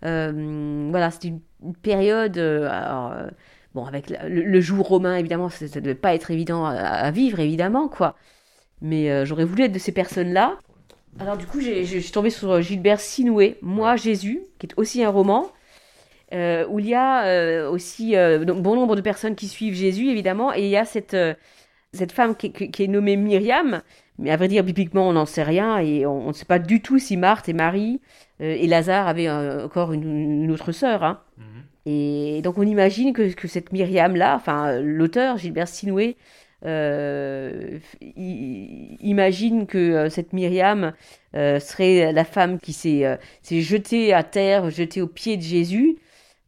Speaker 1: Euh, voilà, c'est une, période. bon, avec le, jour romain, évidemment, ça ne devait pas être évident à, vivre, évidemment, quoi. Mais j'aurais voulu être de ces personnes-là. Alors, du coup, je suis tombée sur Gilbert Sinoué, Moi, Jésus, qui est aussi un roman. où il y a aussi bon nombre de personnes qui suivent Jésus, évidemment, et il y a cette, cette femme qui, est nommée Myriam, mais à vrai dire, bibliquement, on n'en sait rien et on, ne sait pas du tout si Marthe et Marie euh, et Lazare avaient euh, encore une, autre sœur. Hein. Mhm. Et donc on imagine que, cette Myriam-là, enfin l'auteur, Gilbert Sinoué, euh, imagine que cette Myriam serait la femme qui s'est jetée à terre, jetée aux pieds de Jésus.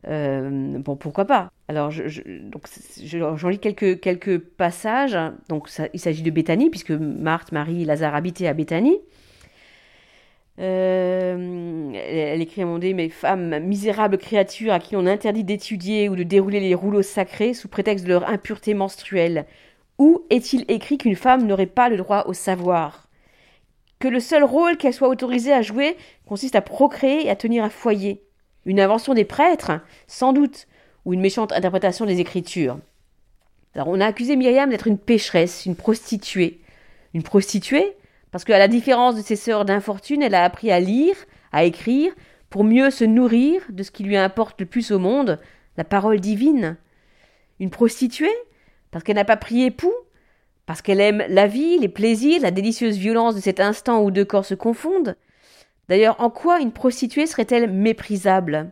Speaker 1: Bon, pourquoi pas? Alors, j'en lis quelques, quelques passages. Donc, il s'agit de Béthanie, puisque Marthe, Marie Lazare habitaient à Béthanie. Euh, elle, écrit à dé, mais femmes, misérables créatures à qui on interdit d'étudier ou de dérouler les rouleaux sacrés sous prétexte de leur impureté menstruelle. Où est-il écrit qu'une femme n'aurait pas le droit au savoir? Que le seul rôle qu'elle soit autorisée à jouer consiste à procréer et à tenir un foyer Une invention des prêtres Sans doute ou une méchante interprétation des Écritures. Alors on a accusé Myriam d'être une pécheresse, une prostituée. Une prostituée? Parce qu'à la différence de ses sœurs d'infortune, elle a appris à lire, à écrire, pour mieux se nourrir de ce qui lui importe le plus au monde, la parole divine. Une prostituée? Parce qu'elle n'a pas pris époux, parce qu'elle aime la vie, les plaisirs, la délicieuse violence de cet instant où deux corps se confondent? D'ailleurs, en quoi une prostituée serait-elle méprisable?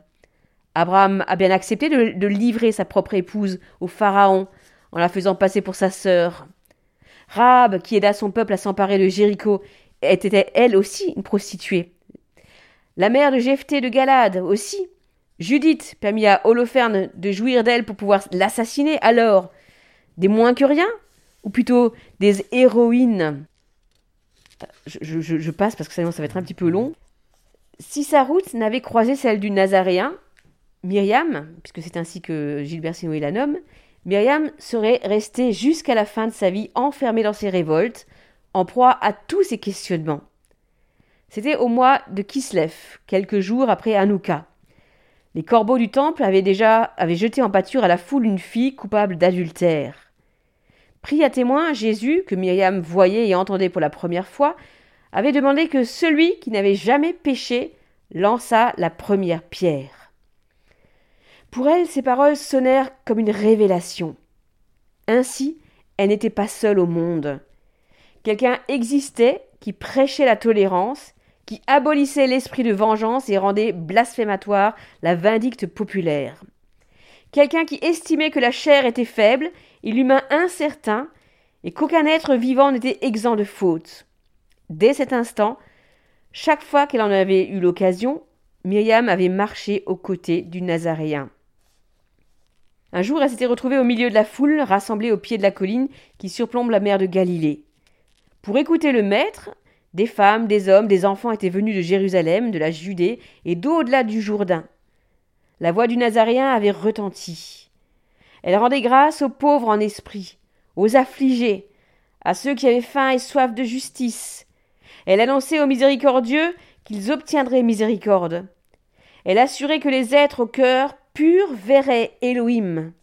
Speaker 1: Abraham a bien accepté de, livrer sa propre épouse au Pharaon en la faisant passer pour sa sœur. Rab, qui aida son peuple à s'emparer de Jéricho, était elle aussi une prostituée? La mère de Jephthé de Galade aussi. Judith permit à Holoferne de jouir d'elle pour pouvoir l'assassiner. Alors, des moins que rien? Ou plutôt des héroïnes? Je, passe parce que sinon ça va être un petit peu long. Si sa route n'avait croisé celle du Nazaréen, Myriam, puisque c'est ainsi que Gilbert Sinoé la nomme, Myriam serait restée jusqu'à la fin de sa vie enfermée dans ses révoltes, en proie à tous ses questionnements. C'était au mois de Kislev, quelques jours après Hanouka. Les corbeaux du temple avaient déjà avaient jeté en pâture à la foule une fille coupable d'adultère. Pris à témoin, Jésus, que Myriam voyait et entendait pour la première fois, avait demandé que celui qui n'avait jamais péché lança la première pierre. Pour elle, ces paroles sonnèrent comme une révélation. Ainsi, elle n'était pas seule au monde. Quelqu'un existait qui prêchait la tolérance, qui abolissait l'esprit de vengeance et rendait blasphématoire la vindicte populaire. Quelqu'un qui estimait que la chair était faible et l'humain incertain, et qu'aucun être vivant n'était exempt de faute. Dès cet instant, chaque fois qu'elle en avait eu l'occasion, Myriam avait marché aux côtés du Nazaréen. Un jour, elle s'était retrouvée au milieu de la foule rassemblée au pied de la colline qui surplombe la mer de Galilée. Pour écouter le Maître, des femmes, des hommes, des enfants étaient venus de Jérusalem, de la Judée et d'au-delà du Jourdain. La voix du Nazaréen avait retenti. Elle rendait grâce aux pauvres en esprit, aux affligés, à ceux qui avaient faim et soif de justice. Elle annonçait aux miséricordieux qu'ils obtiendraient miséricorde. Elle assurait que les êtres au cœur pur verraient Elohim.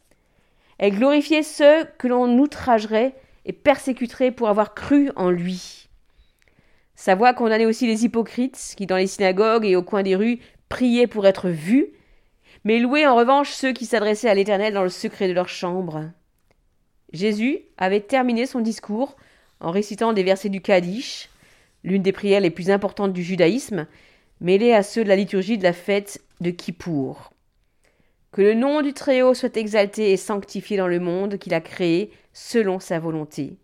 Speaker 1: Elle glorifiait ceux que l'on outragerait et persécuterait pour avoir cru en lui. Sa voix condamnait aussi les hypocrites qui, dans les synagogues et au coin des rues, priaient pour être vus, mais louaient en revanche ceux qui s'adressaient à l'Éternel dans le secret de leur chambre. Jésus avait terminé son discours en récitant des versets du Kaddish, l'une des prières les plus importantes du judaïsme, mêlée à ceux de la liturgie de la fête de Kippour. Que le nom du Très-Haut soit exalté et sanctifié dans le monde qu'il a créé selon sa volonté.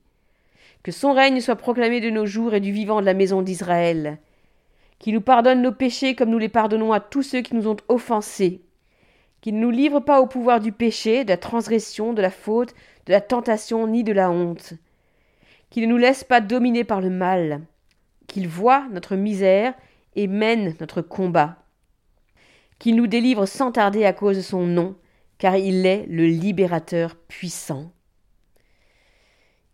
Speaker 1: Que son règne soit proclamé de nos jours et du vivant de la maison d'Israël. Qu'il nous pardonne nos péchés comme nous les pardonnons à tous ceux qui nous ont offensés. Qu'il ne nous livre pas au pouvoir du péché, de la transgression, de la faute, de la tentation, ni de la honte. Qu'il ne nous laisse pas dominer par le mal. Qu'il voie notre misère et mène notre combat qu'il nous délivre sans tarder à cause de son nom, car il est le libérateur puissant.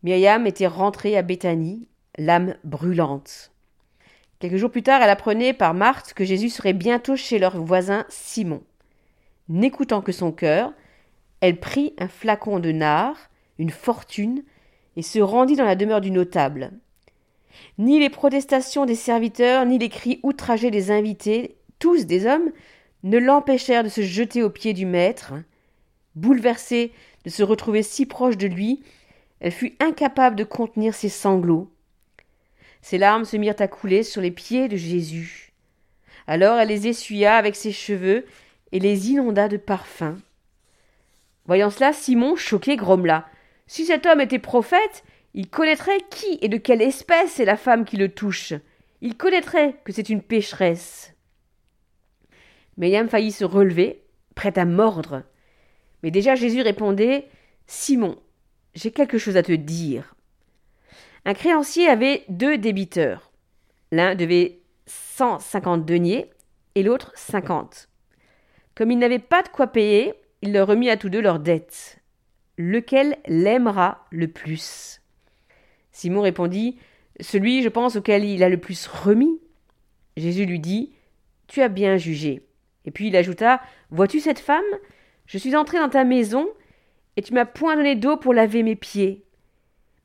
Speaker 1: Myriam était rentrée à Béthanie, l'âme brûlante. Quelques jours plus tard, elle apprenait par Marthe que Jésus serait bientôt chez leur voisin Simon. N'écoutant que son cœur, elle prit un flacon de nard, une fortune, et se rendit dans la demeure du notable. Ni les protestations des serviteurs, ni les cris outragés des invités, tous des hommes, ne l'empêchèrent de se jeter aux pieds du maître. Bouleversée de se retrouver si proche de lui, elle fut incapable de contenir ses sanglots. Ses larmes se mirent à couler sur les pieds de Jésus. Alors elle les essuya avec ses cheveux et les inonda de parfum. Voyant cela, Simon, choqué, grommela. Si cet homme était prophète, il connaîtrait qui et de quelle espèce est la femme qui le touche. Il connaîtrait que c'est une pécheresse. Myriam faillit se relever, prête à mordre. Mais déjà Jésus répondait Simon, j'ai quelque chose à te dire. Un créancier avait deux débiteurs. L'un devait cent cinquante deniers et l'autre cinquante. Comme il n'avait pas de quoi payer, il leur remit à tous deux leurs dettes. Lequel l'aimera le plus? Simon répondit Celui, je pense, auquel il a le plus remis. Jésus lui dit Tu as bien jugé. Et puis il ajouta Vois-tu cette femme? Je suis entré dans ta maison, et tu m'as point donné d'eau pour laver mes pieds.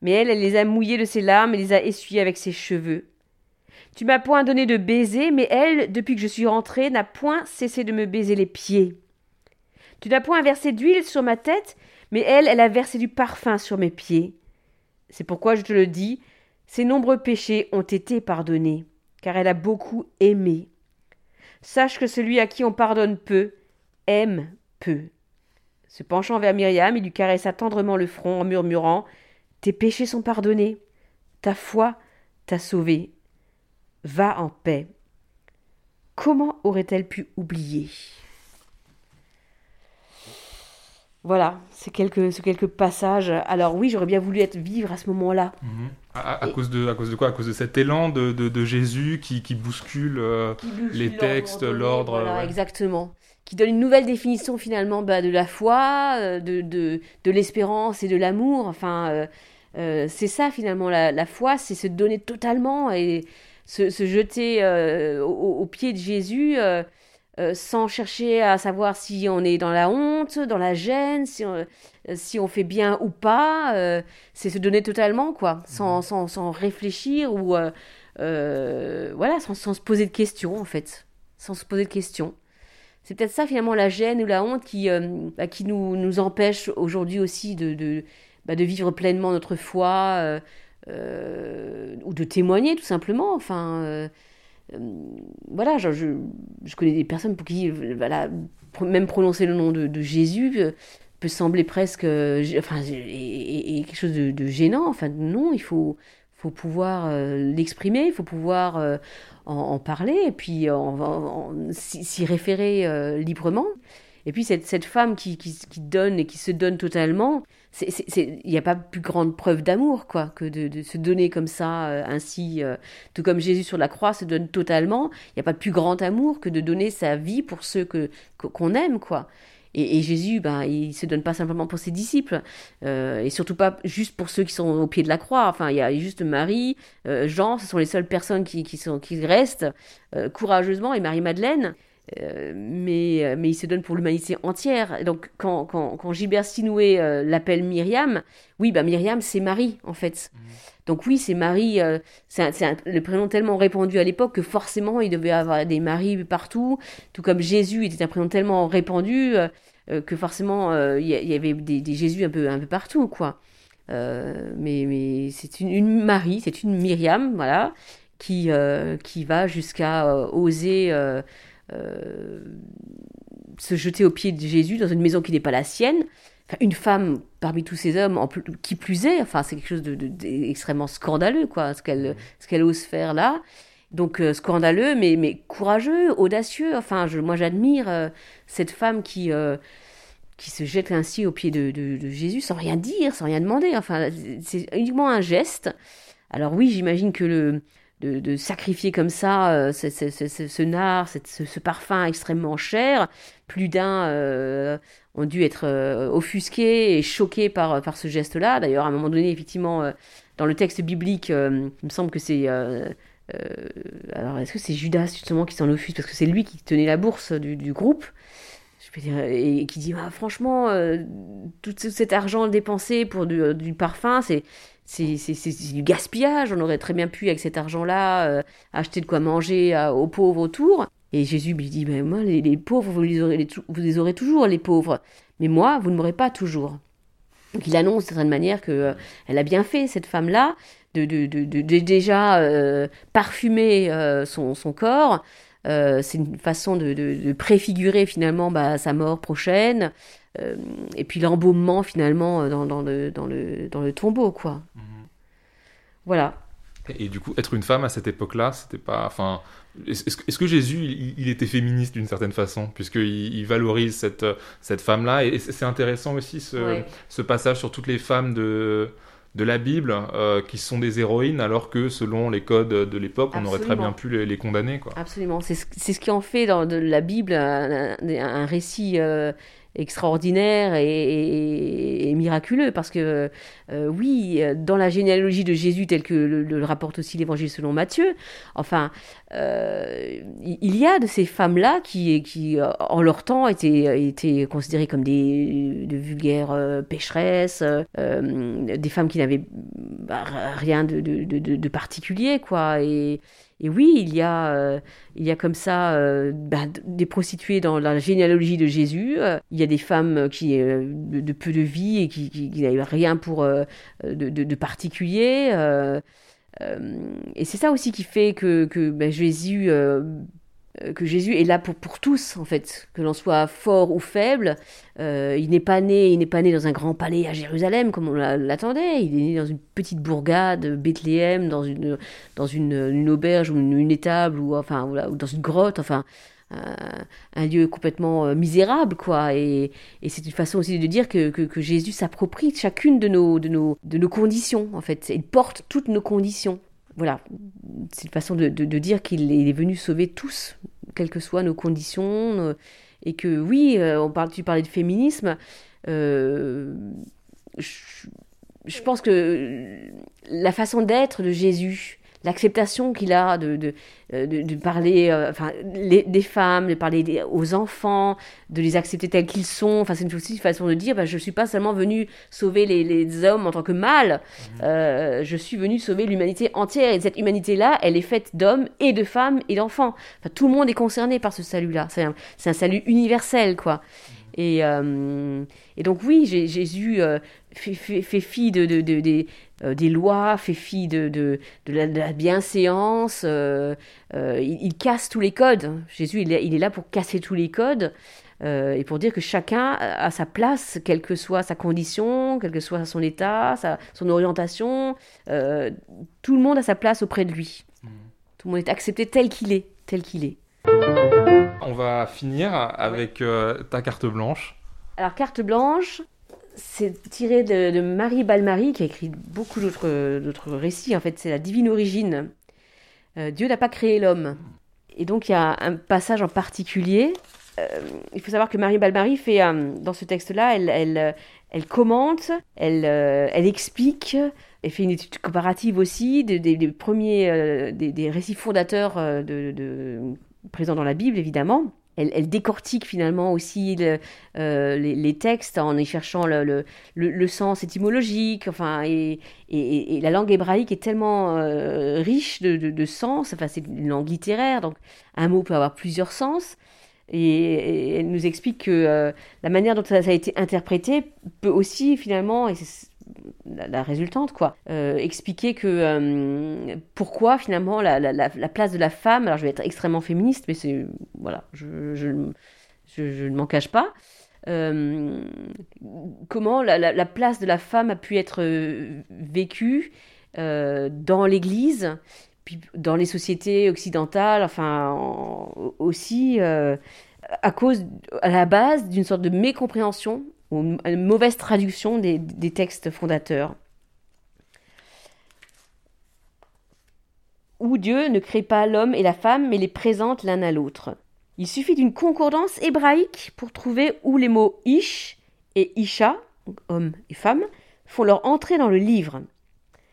Speaker 1: Mais elle, elle les a mouillés de ses larmes et les a essuyés avec ses cheveux. Tu m'as point donné de baiser, mais elle, depuis que je suis rentrée, n'a point cessé de me baiser les pieds. Tu n'as point versé d'huile sur ma tête, mais elle, elle a versé du parfum sur mes pieds. C'est pourquoi je te le dis, ses nombreux péchés ont été pardonnés, car elle a beaucoup aimé. Sache que celui à qui on pardonne peu aime peu. Se penchant vers Myriam, il lui caressa tendrement le front en murmurant Tes péchés sont pardonnés, ta foi t'a sauvé. Va en paix. Comment aurait-elle pu oublier? Voilà, c'est quelques, quelques passages. Alors oui, j'aurais bien voulu être vivre à ce moment-là.
Speaker 3: Mhm. À, cause de, à cause de quoi? À cause de cet élan de, de, Jésus qui, qui bouscule, euh, les textes, l'ordre.
Speaker 1: Voilà, exactement. Qui donne une nouvelle définition finalement bah, de la foi, euh, de, de, de l'espérance et de l'amour. Enfin, euh, c'est ça finalement la, la foi, c'est se donner totalement et se, se jeter aux, aux, pieds de Jésus euh, sans chercher à savoir si on est dans la honte, dans la gêne, si on, si on fait bien ou pas. c'est se donner totalement, quoi, sans, sans, sans réfléchir ou voilà, sans, sans, se poser de questions, en fait, sans se poser de questions. C'est peut-être ça finalement la gêne ou la honte qui, bah, qui nous, nous empêche aujourd'hui aussi de, de, bah, de, vivre pleinement notre foi ou de témoigner tout simplement. Enfin, euh, voilà, je, je, connais des personnes pour qui, voilà, même prononcer le nom de, Jésus euh, peut sembler presque, euh, enfin, et, quelque chose de, gênant. Enfin, non, il faut, faut pouvoir l'exprimer, il faut pouvoir en, parler et puis s'y référer librement. Et puis cette, cette femme qui, qui, donne et qui se donne totalement, il n'y a pas plus grande preuve d'amour quoi que de, se donner comme ça, euh, ainsi, euh, tout comme Jésus sur la croix se donne totalement. Il n'y a pas de plus grand amour que de donner sa vie pour ceux que qu'on aime quoi. Et, Jésus, ben, il se donne pas simplement pour ses disciples, euh, et surtout pas juste pour ceux qui sont au pied de la croix. Enfin, il y a juste Marie, Jean, ce sont les seules personnes qui, qui, sont, qui restent courageusement, et Marie-Madeleine. Euh, mais, euh, mais il se donne pour l'humanité entière. Donc quand, quand, quand Gilbert Sinoué euh, l'appelle Myriam, oui, bah Myriam, c'est Marie, en fait. Mhm. Donc oui, c'est Marie, c'est le prénom tellement répandu à l'époque que forcément il devait avoir des Maries partout, tout comme Jésus était un prénom tellement répandu que forcément il y, avait des, des, Jésus un peu, un peu partout, quoi. mais mais c'est une, une, Marie, c'est une Myriam, voilà, qui, qui va jusqu'à oser se jeter au pied de Jésus dans une maison qui n'est pas la sienne. une femme parmi tous ces hommes, qui plus est, enfin, c'est quelque chose d'extrêmement de, scandaleux, quoi, ce qu'elle ose faire là. Donc euh, scandaleux, mais, mais courageux, audacieux. Enfin, je, moi, j'admire euh, cette femme qui qui se jette ainsi au pied de, de, Jésus sans rien dire, sans rien demander. Enfin, c'est uniquement un geste. Alors oui, j'imagine que le de, sacrifier comme ça euh, ce, ce, nard, ce, parfum extrêmement cher. Plus d'un euh, ont dû être euh, offusqués et choqués par, par ce geste-là. D'ailleurs, à un moment donné, effectivement, dans le texte biblique, il me semble que c'est... alors, est-ce que c'est Judas justement qui s'en offusque? Parce que c'est lui qui tenait la bourse du, groupe. Je dire, et qui dit, ah, franchement, tout, cet argent dépensé pour du parfum, c'est c'est du gaspillage. On aurait très bien pu, avec cet argent-là, euh, acheter de quoi manger aux pauvres autour. Et Jésus lui dit, mais moi, les, pauvres, vous les, aurez, vous les aurez toujours, les pauvres. Mais moi, vous ne m'aurez pas toujours. Donc il annonce de certaine manière que euh, elle a bien fait, cette femme-là, de, de, de, déjà euh, parfumer son, son, corps. C'est une façon de, préfigurer finalement bah, sa mort prochaine. Euh, et puis l'embaumement finalement euh, dans, dans, le, dans, le, dans le tombeau, quoi. Mhm. Voilà.
Speaker 3: Et, du coup, être une femme à cette époque-là, c'était pas. Enfin, est-ce, que Jésus, il, était féministe d'une certaine façon, puisqu'il il valorise cette, cette femme-là? Et, c'est intéressant aussi ce, ce, passage sur toutes les femmes de, de la Bible euh, qui sont des héroïnes, alors que selon les codes de l'époque, on aurait très bien pu les, condamner. Quoi.
Speaker 1: Absolument. C'est ce, ce, qui en fait dans de la Bible un, un récit extraordinaire et, miraculeux parce que euh, oui, dans la généalogie de Jésus tel que le, rapporte aussi l'Évangile selon Matthieu, enfin, euh, il y a de ces femmes-là qui, qui, en leur temps, étaient, étaient considérées comme des de vulgaires euh, pécheresses, des femmes qui n'avaient bah, rien de, de, particulier, quoi, et et oui, il y a, euh, il y a comme ça euh, bah, des prostituées dans la généalogie de Jésus. Euh, il y a des femmes qui de, peu de vie et qui, n'avaient rien pour de, de, particulier. et c'est ça aussi qui fait que, bah, Jésus euh, que Jésus est là pour, pour tous, en fait, que l'on soit fort ou faible. Euh, il n'est pas né, il n'est pas né dans un grand palais à Jérusalem comme on l'attendait. Il est né dans une petite bourgade, Bethléem, dans une dans une, une auberge ou une, étable ou enfin ou dans une grotte, enfin. un lieu complètement euh, misérable, quoi. Et, et c'est une façon aussi de dire que, que, que Jésus s'approprie chacune de nos, de, nos, de nos conditions, en fait. Il porte toutes nos conditions voilà, c'est une façon de, dire qu'il est venu sauver tous, quelles que soient nos conditions, et que oui, euh, on tu parlais de féminisme, euh, je, pense que la façon d'être de Jésus, l'acceptation qu'il a de, de, euh, de, de parler euh, enfin, les- des femmes, de parler des- aux enfants, de les accepter tels qu'ils sont. Enfin, c'est une, aussi une façon de dire bah, je ne suis pas seulement venu sauver les, les hommes en tant que mâles, euh, je suis venu sauver l'humanité entière. Et cette humanité-là, elle est faite d'hommes et de femmes et d'enfants. Enfin, tout le monde est concerné par ce salut-là. C'est un, c'est un salut universel, quoi. Et, euh, et donc oui, Jésus fait, fait- fait fi de, de- de- des- euh, des lois, fait fi de, de, de la, de la bienséance, euh, euh, il, il casse tous les codes. Jésus, il est, il est là pour casser tous les codes euh, et pour dire que chacun a sa place, quelle que soit sa condition, quel que soit son état, sa, son orientation. euh, tout le monde a sa place auprès de lui. Tout le monde est accepté tel qu'il est, tel qu'il est.
Speaker 3: On va finir avec euh, ta carte blanche.
Speaker 1: Alors, carte blanche, c'est tiré de, Marie Balmary, qui a écrit beaucoup d'autres récits. En fait, c'est la divine origine. Euh, Dieu n'a pas créé l'homme. Et donc, il y a un passage en particulier. Euh, il faut savoir que Marie Balmary fait, euh, dans ce texte-là, elle, elle, commente, elle, elle explique, elle fait une étude comparative aussi des, premiers, des, récits fondateurs présents dans la Bible, évidemment. Elle, décortique finalement aussi euh, les, textes en y cherchant le, sens étymologique. Enfin, et la langue hébraïque est tellement euh, riche de, de, de sens. Enfin, c'est une langue littéraire, donc un mot peut avoir plusieurs sens. Et, elle nous explique que euh, la manière dont ça, a été interprété peut aussi finalement, et c'est la, résultante quoi, euh, expliquer que euh, pourquoi finalement la, la, la, la place de la femme, alors je vais être extrêmement féministe, mais c'est voilà, je, ne m'en cache pas. Comment la, la, la place de la femme a pu être vécue dans l'Église, puis dans les sociétés occidentales, enfin en- aussi euh, à cause, à la base, d'une sorte de mécompréhension ou une mauvaise traduction des, des textes fondateurs. Où Dieu ne crée pas l'homme et la femme, mais les présente l'un à l'autre. Il suffit d'une concordance hébraïque pour trouver où les mots ish et isha, homme et femme, font leur entrée dans le livre.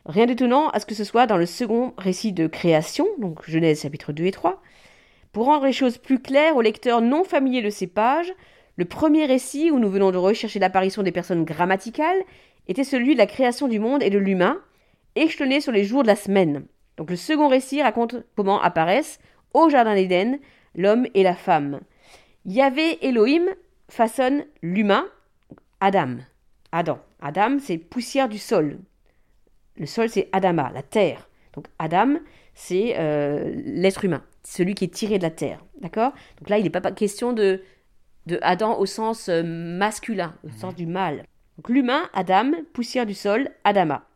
Speaker 1: Rien d'étonnant à ce que ce soit dans le second récit de création, donc Genèse chapitre 2 et 3. Pour rendre les choses plus claires aux lecteurs non familiers de ces pages, le premier récit où nous venons de rechercher l'apparition des personnes grammaticales était celui de la création du monde et de l'humain, échelonné sur les jours de la semaine. Donc le second récit raconte comment apparaissent, au Jardin d'Éden, l'homme et la femme. Yahvé Elohim façonne l'humain, Adam. Adam. Adam, c'est poussière du sol. Le sol, c'est Adama, la terre. Donc Adam, c'est euh, l'être humain, celui qui est tiré de la terre. D'accord? Donc là, il n'est pas question de, de Adam au sens euh, masculin, au sens du mâle. Donc l'humain, Adam, poussière du sol, Adama.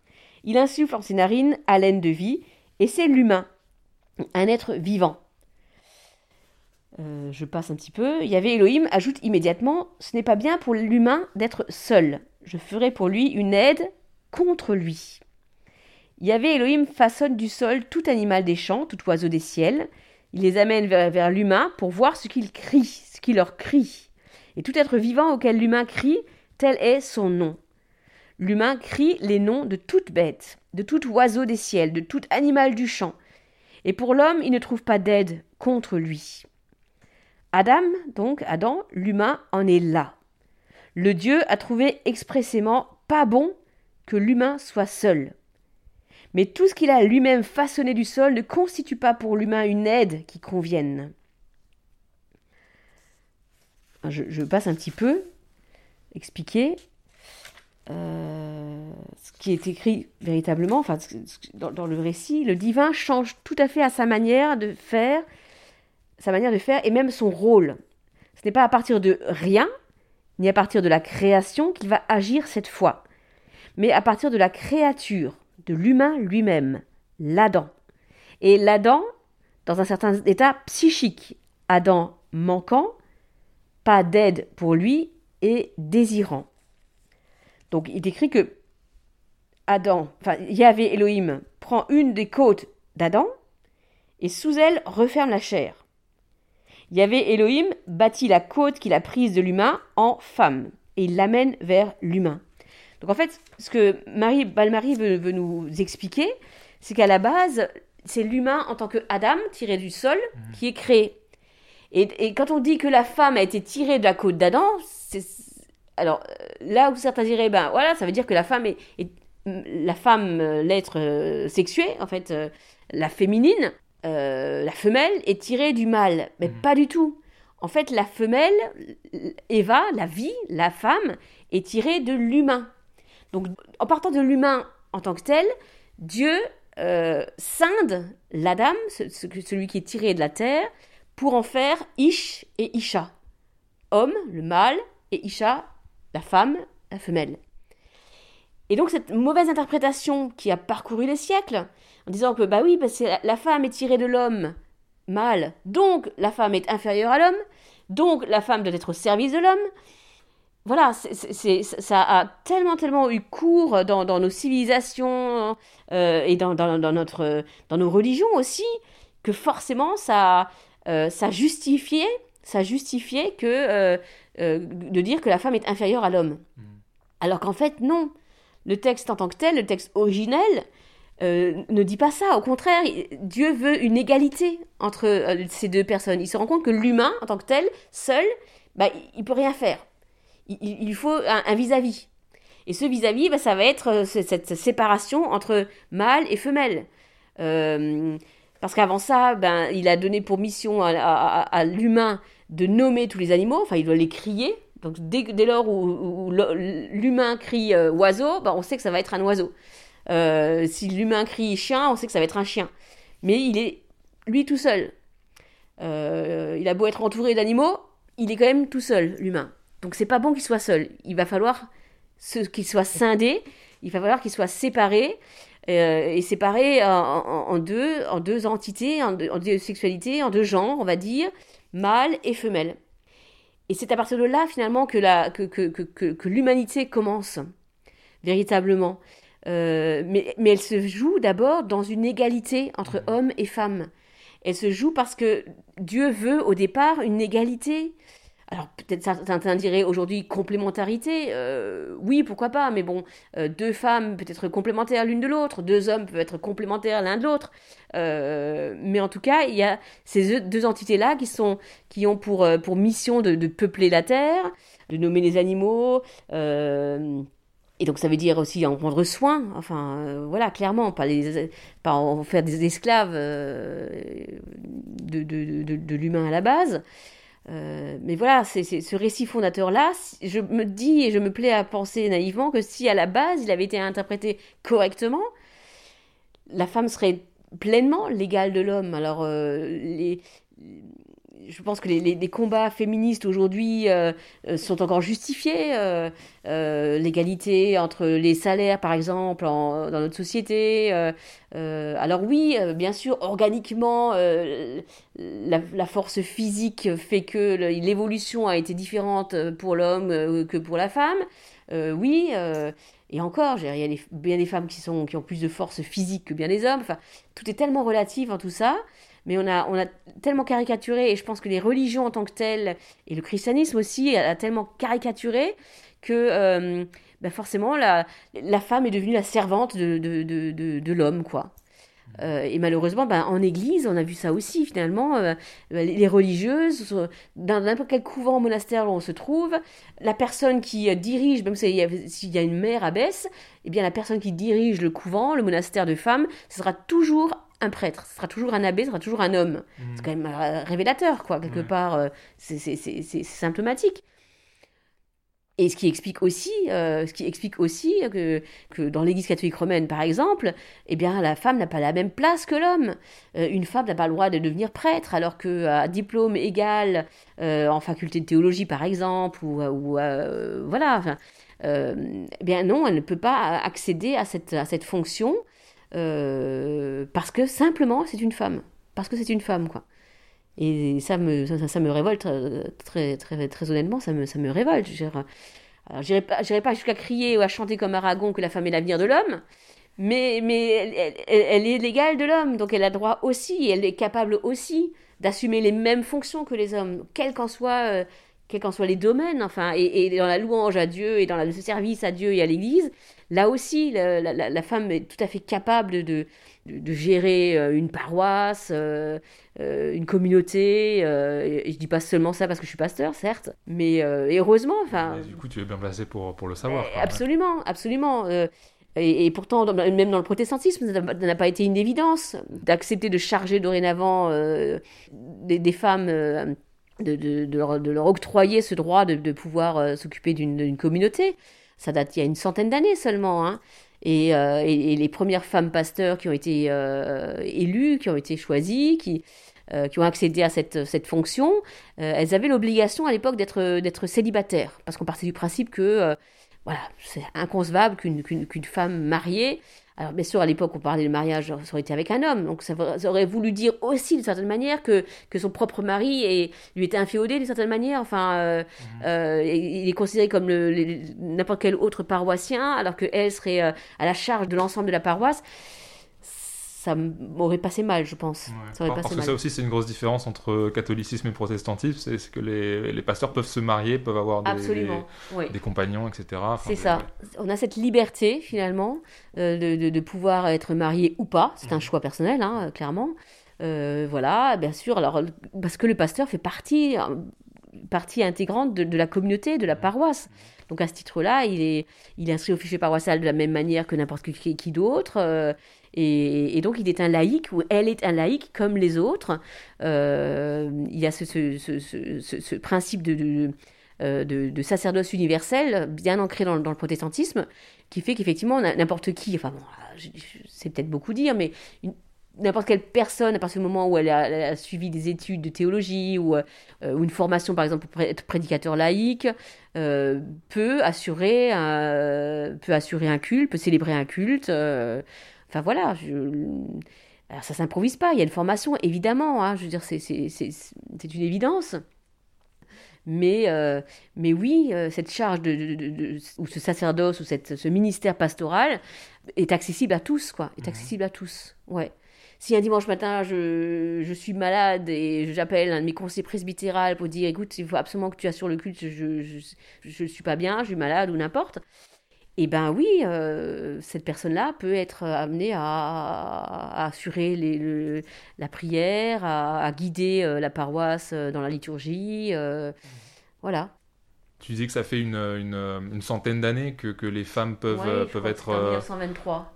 Speaker 1: Il insuffle en ses narines haleine de vie, et c'est l'humain, un être vivant. Euh, je passe un petit peu. Yahvé Elohim ajoute immédiatement Ce n'est pas bien pour l'humain d'être seul. Je ferai pour lui une aide contre lui. Yahvé Elohim façonne du sol tout animal des champs, tout oiseau des ciels. Il les amène vers, l'humain pour voir ce qu'il crie, ce qu'il leur crie. Et tout être vivant auquel l'humain crie, tel est son nom. L'humain crie les noms de toute bête, de tout oiseau des ciels, de tout animal du champ. Et pour l'homme, il ne trouve pas d'aide contre lui. Adam, donc Adam, l'humain, en est là. Le Dieu a trouvé expressément pas bon que l'humain soit seul. Mais tout ce qu'il a lui-même façonné du sol ne constitue pas pour l'humain une aide qui convienne. Je, passe un petit peu, expliquer euh, ce qui est écrit véritablement, enfin, dans, dans le récit. Le divin change tout à fait à sa manière de faire, sa manière de faire et même son rôle. Ce n'est pas à partir de rien, ni à partir de la création qu'il va agir cette fois, mais à partir de la créature, de l'humain lui-même, l'Adam. Et l'Adam, dans un certain état psychique, Adam manquant, pas d'aide pour lui et désirant. Donc il décrit que Adam, enfin Yahvé Elohim prend une des côtes d'Adam et sous elle referme la chair. Yahvé Elohim bâtit la côte qu'il a prise de l'humain en femme et il l'amène vers l'humain. Donc en fait, ce que Marie Balmary veut, veut nous expliquer, c'est qu'à la base, c'est l'humain en tant que Adam, tiré du sol,
Speaker 3: Mhm.
Speaker 1: qui est créé. Et, et quand on dit que la femme a été tirée de la côte d'Adam, alors euh, là où certains diraient, ben voilà, ça veut dire que la femme est, est- la femme, euh, l'être euh, sexué, en fait, euh, la féminine, euh, la femelle est tirée du mâle, mais
Speaker 3: Mhm.
Speaker 1: pas du tout. En fait, la femelle, Eva, la vie, la femme, est tirée de l'humain. Donc, en partant de l'humain en tant que tel, Dieu euh, scinde l'Adam, ce- ce- celui qui est tiré de la terre, pour en faire Ish et Isha. Homme, le mâle, et Isha, la femme, la femelle. Et donc cette mauvaise interprétation qui a parcouru les siècles, en disant que bah oui, la femme est tirée de l'homme mâle, donc la femme est inférieure à l'homme, donc la femme doit être au service de l'homme. Voilà, c'est- ça a tellement, tellement eu cours dans, dans nos civilisations euh, et dans, dans, dans notre, dans nos religions aussi, que forcément ça, euh, ça justifiait, ça justifiait que, euh, de dire que la femme est inférieure à l'homme.
Speaker 3: Mhm.
Speaker 1: Alors qu'en fait, non. Le texte en tant que tel, le texte originel, ne dit pas ça. Au contraire, Dieu veut une égalité entre ces deux personnes. Il se rend compte que l'humain, en tant que tel, seul, bah, il ne peut rien faire. Il, faut un vis-à-vis. Et ce vis-à-vis, bah, ça va être euh, ce- cette séparation entre mâle et femelle. Euh, parce qu'avant ça, ben, il a donné pour mission à, l'humain de nommer tous les animaux, enfin il doit les crier. Donc dès, lors où, l'humain crie euh, oiseau, ben, on sait que ça va être un oiseau. Si l'humain crie chien, on sait que ça va être un chien. Mais il est lui tout seul. Il a beau être entouré d'animaux, il est quand même tout seul, l'humain. Donc c'est pas bon qu'il soit seul. Il va falloir qu'il soit scindé, il va falloir qu'il soit séparé, euh, et séparé en, en- en deux, en deux entités, en deux, en deux sexualités, en deux genres, on va dire, mâle et femelle. Et c'est à partir de là, finalement, que, la, que, que, que, que- que l'humanité commence, véritablement. Euh, mais, mais elle se joue d'abord dans une égalité entre hommes et femmes. Elle se joue parce que Dieu veut au départ une égalité. Alors peut-être certains diraient aujourd'hui complémentarité. Euh, oui, pourquoi pas, mais bon, euh, deux femmes peuvent être complémentaires l'une de l'autre, deux hommes peuvent être complémentaires l'un de l'autre. Euh, mais en tout cas, il y a ces deux entités-là qui, qui ont pour, pour mission de, peupler la terre, de nommer les animaux. et donc ça veut dire aussi en prendre soin, enfin voilà, clairement, pas, les, pas en faire des esclaves de, de l'humain à la base. Euh, mais voilà, c'est ce récit fondateur-là, je me dis et je me plais à penser naïvement que si à la base il avait été interprété correctement, la femme serait pleinement l'égale de l'homme. Alors, euh, les, je pense que les, combats féministes aujourd'hui euh, euh, sont encore justifiés. euh, L'égalité entre les salaires, par exemple, dans notre société. alors oui, bien sûr, organiquement, la, force physique fait que l'évolution a été différente pour l'homme que pour la femme. Oui, et encore, il y a bien des femmes qui, ont plus de force physique que bien des hommes. Tout est tellement relatif en tout ça. Mais on a, on a tellement caricaturé, et je pense que les religions en tant que telles, et le christianisme aussi, a, tellement caricaturé que euh, ben forcément la, la femme est devenue la servante de, de, de, de, l'homme, quoi. Euh, et malheureusement, ben, en église, on a vu ça aussi finalement. euh, les les religieuses, dans n'importe quel couvent, monastère où on se trouve, la personne qui dirige, même s'il y, y a une mère abbesse, eh bien la personne qui dirige le couvent, le monastère de femmes, ce sera toujours un prêtre, ce sera toujours un abbé, ce sera toujours un homme. C'est quand même euh, révélateur, quoi, quelque
Speaker 3: Ouais.
Speaker 1: part. euh, c'est- symptomatique. Et ce qui explique aussi, euh, ce qui explique aussi que, que dans l'Église catholique romaine, par exemple, eh bien, la femme n'a pas la même place que l'homme. Euh, une femme n'a pas le droit de devenir prêtre, alors qu'à diplôme égal euh, en faculté de théologie, par exemple, ou, ou voilà, enfin, eh bien non, elle ne peut pas accéder à cette, à cette fonction euh, parce que simplement c'est une femme, parce que c'est une femme, quoi. Et ça me, ça, me révolte euh, très, très, très honnêtement, ça me, ça me révolte. Je j'irai pas, pas jusqu'à crier ou à chanter comme Aragon que la femme est l'avenir de l'homme, mais, mais elle, est l'égale de l'homme, donc elle a droit aussi, elle est capable aussi d'assumer les mêmes fonctions que les hommes, quel qu'en soit, euh, quels qu'en soient les domaines, enfin, et, dans la louange à Dieu et dans le service à Dieu et à l'Église, là aussi, la, femme est tout à fait capable de, de, gérer euh, une paroisse, euh, euh, une communauté. et, je dis pas seulement ça parce que je suis pasteur, certes, mais heureusement, enfin.
Speaker 3: du coup, tu es bien placé pour, pour le savoir.
Speaker 1: absolument, absolument. Et, pourtant, même dans le protestantisme, ça n'a pas été une évidence d'accepter de charger dorénavant des, femmes de, de, leur, octroyer ce droit de, pouvoir euh, s'occuper d'une communauté. Ça date il y a une centaine d'années seulement. Hein. Et, euh, et, les premières femmes pasteurs qui ont été euh, élues, qui ont été choisies, qui, qui ont accédé à cette, cette fonction, elles avaient l'obligation à l'époque d'être célibataires. Parce qu'on partait du principe que voilà, c'est inconcevable qu'une femme mariée alors bien sûr, à l'époque, on parlait de mariage, ça aurait été avec un homme, donc ça, aurait voulu dire aussi d'une certaine manière que, que son propre mari est, lui était inféodé d'une certaine manière. Enfin, euh, mhm. euh, il est considéré comme n'importe quel autre paroissien, alors qu'elle serait euh, à la charge de l'ensemble de la paroisse ça m'aurait passé mal, je pense.
Speaker 3: Ça parce que ça aussi, c'est une grosse différence entre catholicisme et protestantisme, c'est que les, les, pasteurs peuvent se marier, peuvent avoir des, des, compagnons, etc.
Speaker 1: c'est ça. On a cette liberté, finalement, euh, de, de, pouvoir être marié ou pas. C'est un mhm. choix personnel, hein, clairement. Euh, voilà, bien sûr. Alors, parce que le pasteur fait partie, partie intégrante de, la communauté, de la paroisse. Donc à ce titre-là, il est, il est inscrit au fichier paroissial de la même manière que n'importe qui, qui d'autre. Euh, et, donc, il est un laïc, ou elle est un laïc comme les autres. Euh, il y a ce, principe de, euh, de, sacerdoce universel bien ancré dans, le protestantisme, qui fait qu'effectivement, n'importe qui, enfin, bon, c'est peut-être beaucoup dire, mais n'importe quelle personne, à partir du moment où elle a, suivi des études de théologie ou, euh, une formation, par exemple, pour être prédicateur laïque, peut assurer un culte, peut célébrer un culte. Enfin voilà, je... Alors, ça s'improvise pas, il y a une formation, évidemment, hein, je veux dire, c'est une évidence. Mais, euh, mais oui, euh, cette charge de, ou ce sacerdoce ou cette, ce ministère pastoral est accessible à tous, quoi. Est mhm. accessible à tous, ouais. Si un dimanche matin je, je suis malade et j'appelle un de mes conseillers presbytéral pour dire écoute, il faut absolument que tu assures le culte, je ne suis pas bien, je suis malade ou n'importe, eh bien oui, euh, cette personne-là peut être amenée à, assurer les, la prière, à, guider euh, la paroisse euh, dans la liturgie. voilà.
Speaker 3: Tu disais que ça fait une, une, centaine d'années que, que, les femmes peuvent, peuvent, être,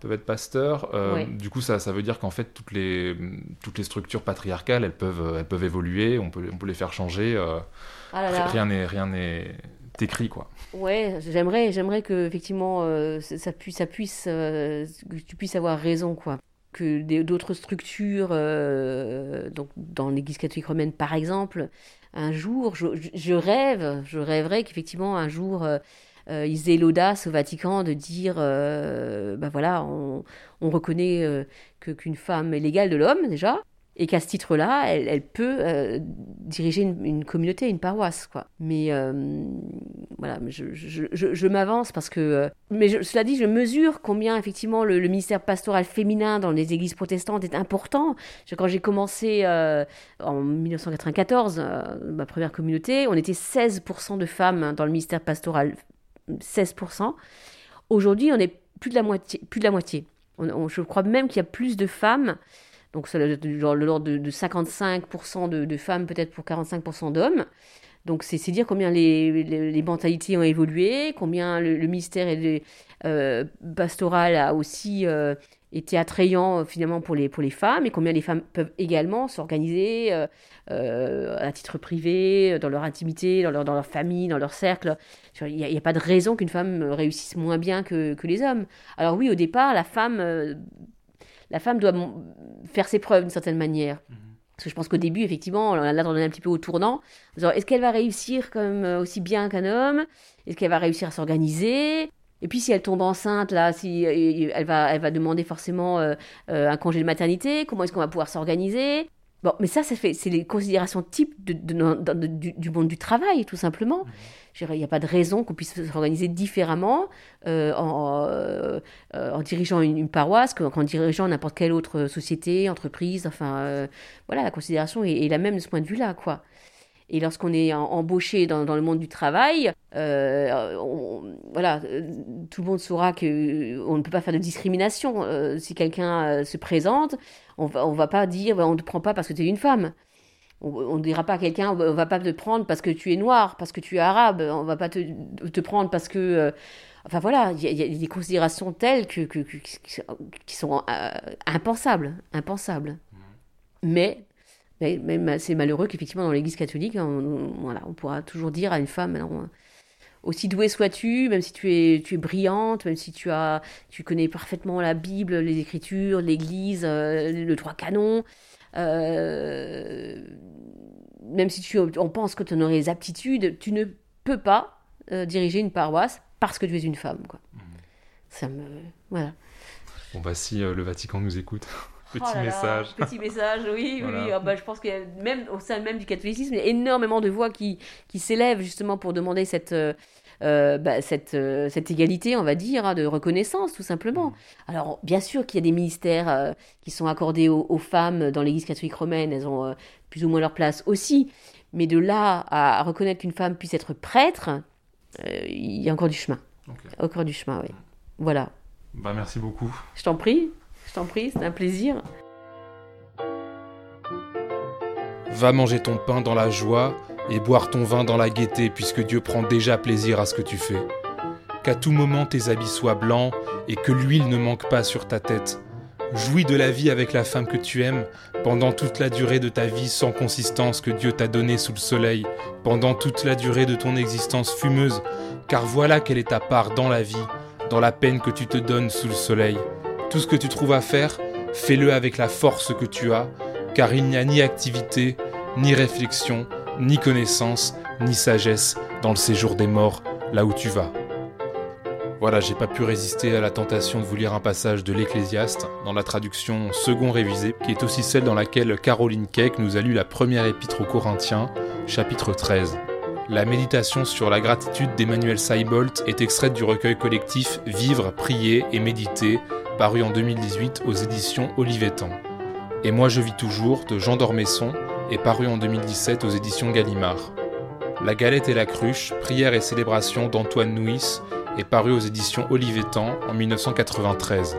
Speaker 3: peuvent être pasteurs. Du coup, ça, ça veut dire qu'en fait, toutes les, toutes les structures patriarcales, elles peuvent, elles peuvent évoluer, on peut, on peut les faire changer. Ah rien n'est écrit quoi.
Speaker 1: Ouais, j'aimerais, j'aimerais que effectivement euh, ça puisse, ça puisse, euh, que tu puisses avoir raison quoi. Que d'autres structures, euh, donc dans l'Église catholique romaine par exemple, un jour, je, rêve, je rêverais qu'effectivement un jour ils aient l'audace au Vatican de dire, ben voilà, on, on reconnaît que qu'une femme est l'égale de l'homme déjà, et qu'à ce titre-là, elle, peut euh, diriger une, communauté, une paroisse, quoi. Mais euh, voilà, je, m'avance parce que, euh, mais cela dit, je mesure combien effectivement le, ministère pastoral féminin dans les églises protestantes est important. Quand j'ai commencé en 1994, ma première communauté, on était 16% de femmes dans le ministère pastoral, 16%. Aujourd'hui, on est plus de la moitié. Plus de la moitié. je crois même qu'il y a plus de femmes donc c'est genre l'ordre de, de 55% de, femmes peut-être pour 45% d'hommes. Donc c'est dire combien les, les, mentalités ont évolué, combien le, ministère euh, pastoral a aussi euh, été attrayant euh, finalement pour les, pour les femmes et combien les femmes peuvent également s'organiser à titre privé, dans leur intimité, dans leur, dans leur famille, dans leur cercle. Il n'y a, a, pas de raison qu'une femme réussisse moins bien que, que, les hommes. Alors oui, au départ, la femme la femme doit faire ses preuves d'une certaine manière. Mhm. Parce que je pense qu'au début, effectivement, là, on est un petit peu au tournant. Est-ce qu'elle va réussir comme euh, aussi bien qu'un homme? Est-ce qu'elle va réussir à s'organiser? Et puis si elle tombe enceinte, là, si euh, elle va, elle va demander forcément euh, un congé de maternité. Comment est-ce qu'on va pouvoir s'organiser? Bon, mais ça, ça fait, c'est les considérations types de, du, monde du travail, tout simplement. Mhm. Il n'y a pas de raison qu'on puisse s'organiser différemment euh, en, euh, en, dirigeant une, paroisse qu'en dirigeant n'importe quelle autre société, entreprise. Enfin, euh, voilà, la considération est, la même de ce point de vue-là, quoi. Et lorsqu'on est embauché dans, le monde du travail, euh, voilà, tout le monde saura qu'on ne peut pas faire de discrimination. si quelqu'un se présente, on va, va pas dire on ne te prend pas parce que tu es une femme. On ne dira pas à quelqu'un, on va pas te prendre parce que tu es noir, parce que tu es arabe, on va pas te, te prendre parce que... Enfin voilà, il y, a des considérations telles que, qui sont euh, impensables, impensables. Mais, mais, c'est malheureux qu'effectivement dans l'Église catholique, on, voilà, on pourra toujours dire à une femme, aussi douée sois-tu, même si tu es, tu es brillante, même si tu as, tu connais parfaitement la Bible, les Écritures, l'Église, euh, le droit canon, euh, même si tu, on pense que tu en aurais les aptitudes, tu ne peux pas diriger une paroisse parce que tu es une femme. Quoi. Mhm. Ça me. Voilà.
Speaker 4: Bon, bah, si euh, le Vatican nous écoute. Petit
Speaker 1: oh
Speaker 4: message.
Speaker 1: petit message, oui, oui. Ah, bah, je pense qu'il y a même au sein même du catholicisme, il y a énormément de voix qui, qui s'élèvent justement pour demander cette, euh, euh, bah, cette, cette égalité, on va dire, hein, de reconnaissance, tout simplement. Mhm. Alors, bien sûr qu'il y a des ministères qui sont accordés aux, aux femmes dans l'Église catholique romaine, elles ont plus ou moins leur place aussi. Mais de là à reconnaître qu'une femme puisse être prêtre, euh, il y a encore du chemin. Encore du chemin, oui. Voilà.
Speaker 4: Bah, merci beaucoup.
Speaker 1: Je t'en prie, je t'en prie, c'est un plaisir.
Speaker 3: Va manger ton pain dans la joie et boire ton vin dans la gaieté, puisque Dieu prend déjà plaisir à ce que tu fais. Qu'à tout moment tes habits soient blancs et que l'huile ne manque pas sur ta tête. Jouis de la vie avec la femme que tu aimes pendant toute la durée de ta vie sans consistance que Dieu t'a donnée sous le soleil, pendant toute la durée de ton existence fumeuse, car voilà quelle est ta part dans la vie, dans la peine que tu te donnes sous le soleil. Tout ce que tu trouves à faire, fais-le avec la force que tu as, car il n'y a ni activité, ni réflexion, ni connaissance, ni sagesse dans le séjour des morts, là où tu vas. Voilà, j'ai pas pu résister à la tentation de vous lire un passage de l'Ecclésiaste dans la traduction second révisée, qui est aussi celle dans laquelle Caroline Keck nous a lu la première épître aux Corinthiens, chapitre 13. La méditation sur la gratitude d'Emmanuel Seibolt est extraite du recueil collectif Vivre, prier et méditer, paru en 2018 aux éditions Olivetan. Et moi je vis toujours de Jean d'Ormesson est paru en 2017 aux éditions Gallimard. La galette et la cruche, prière et célébration d'Antoine Nuis est paru aux éditions Olivetan en 1993.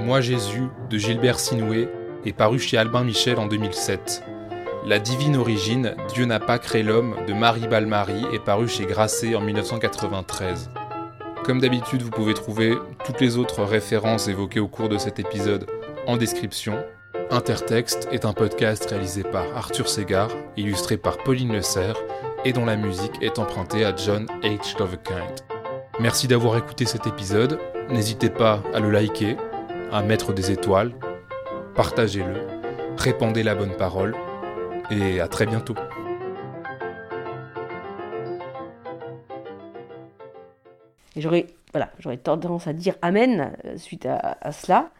Speaker 3: Moi Jésus de Gilbert Sinoué est paru chez Albin Michel en 2007. La divine origine, Dieu n'a pas créé l'homme de Marie Balmary est paru chez Grasset en 1993. Comme d'habitude, vous pouvez trouver toutes les autres références évoquées au cours de cet épisode en description. Intertexte est un podcast réalisé par Arthur Segar, illustré par Pauline Le Serre et dont la musique est empruntée à John H. Lovekind. Merci d'avoir écouté cet épisode. N'hésitez pas à le liker, à mettre des étoiles, partagez-le, répandez la bonne parole et à très bientôt.
Speaker 1: J'aurais voilà, j'aurais tendance à dire Amen euh, suite à cela.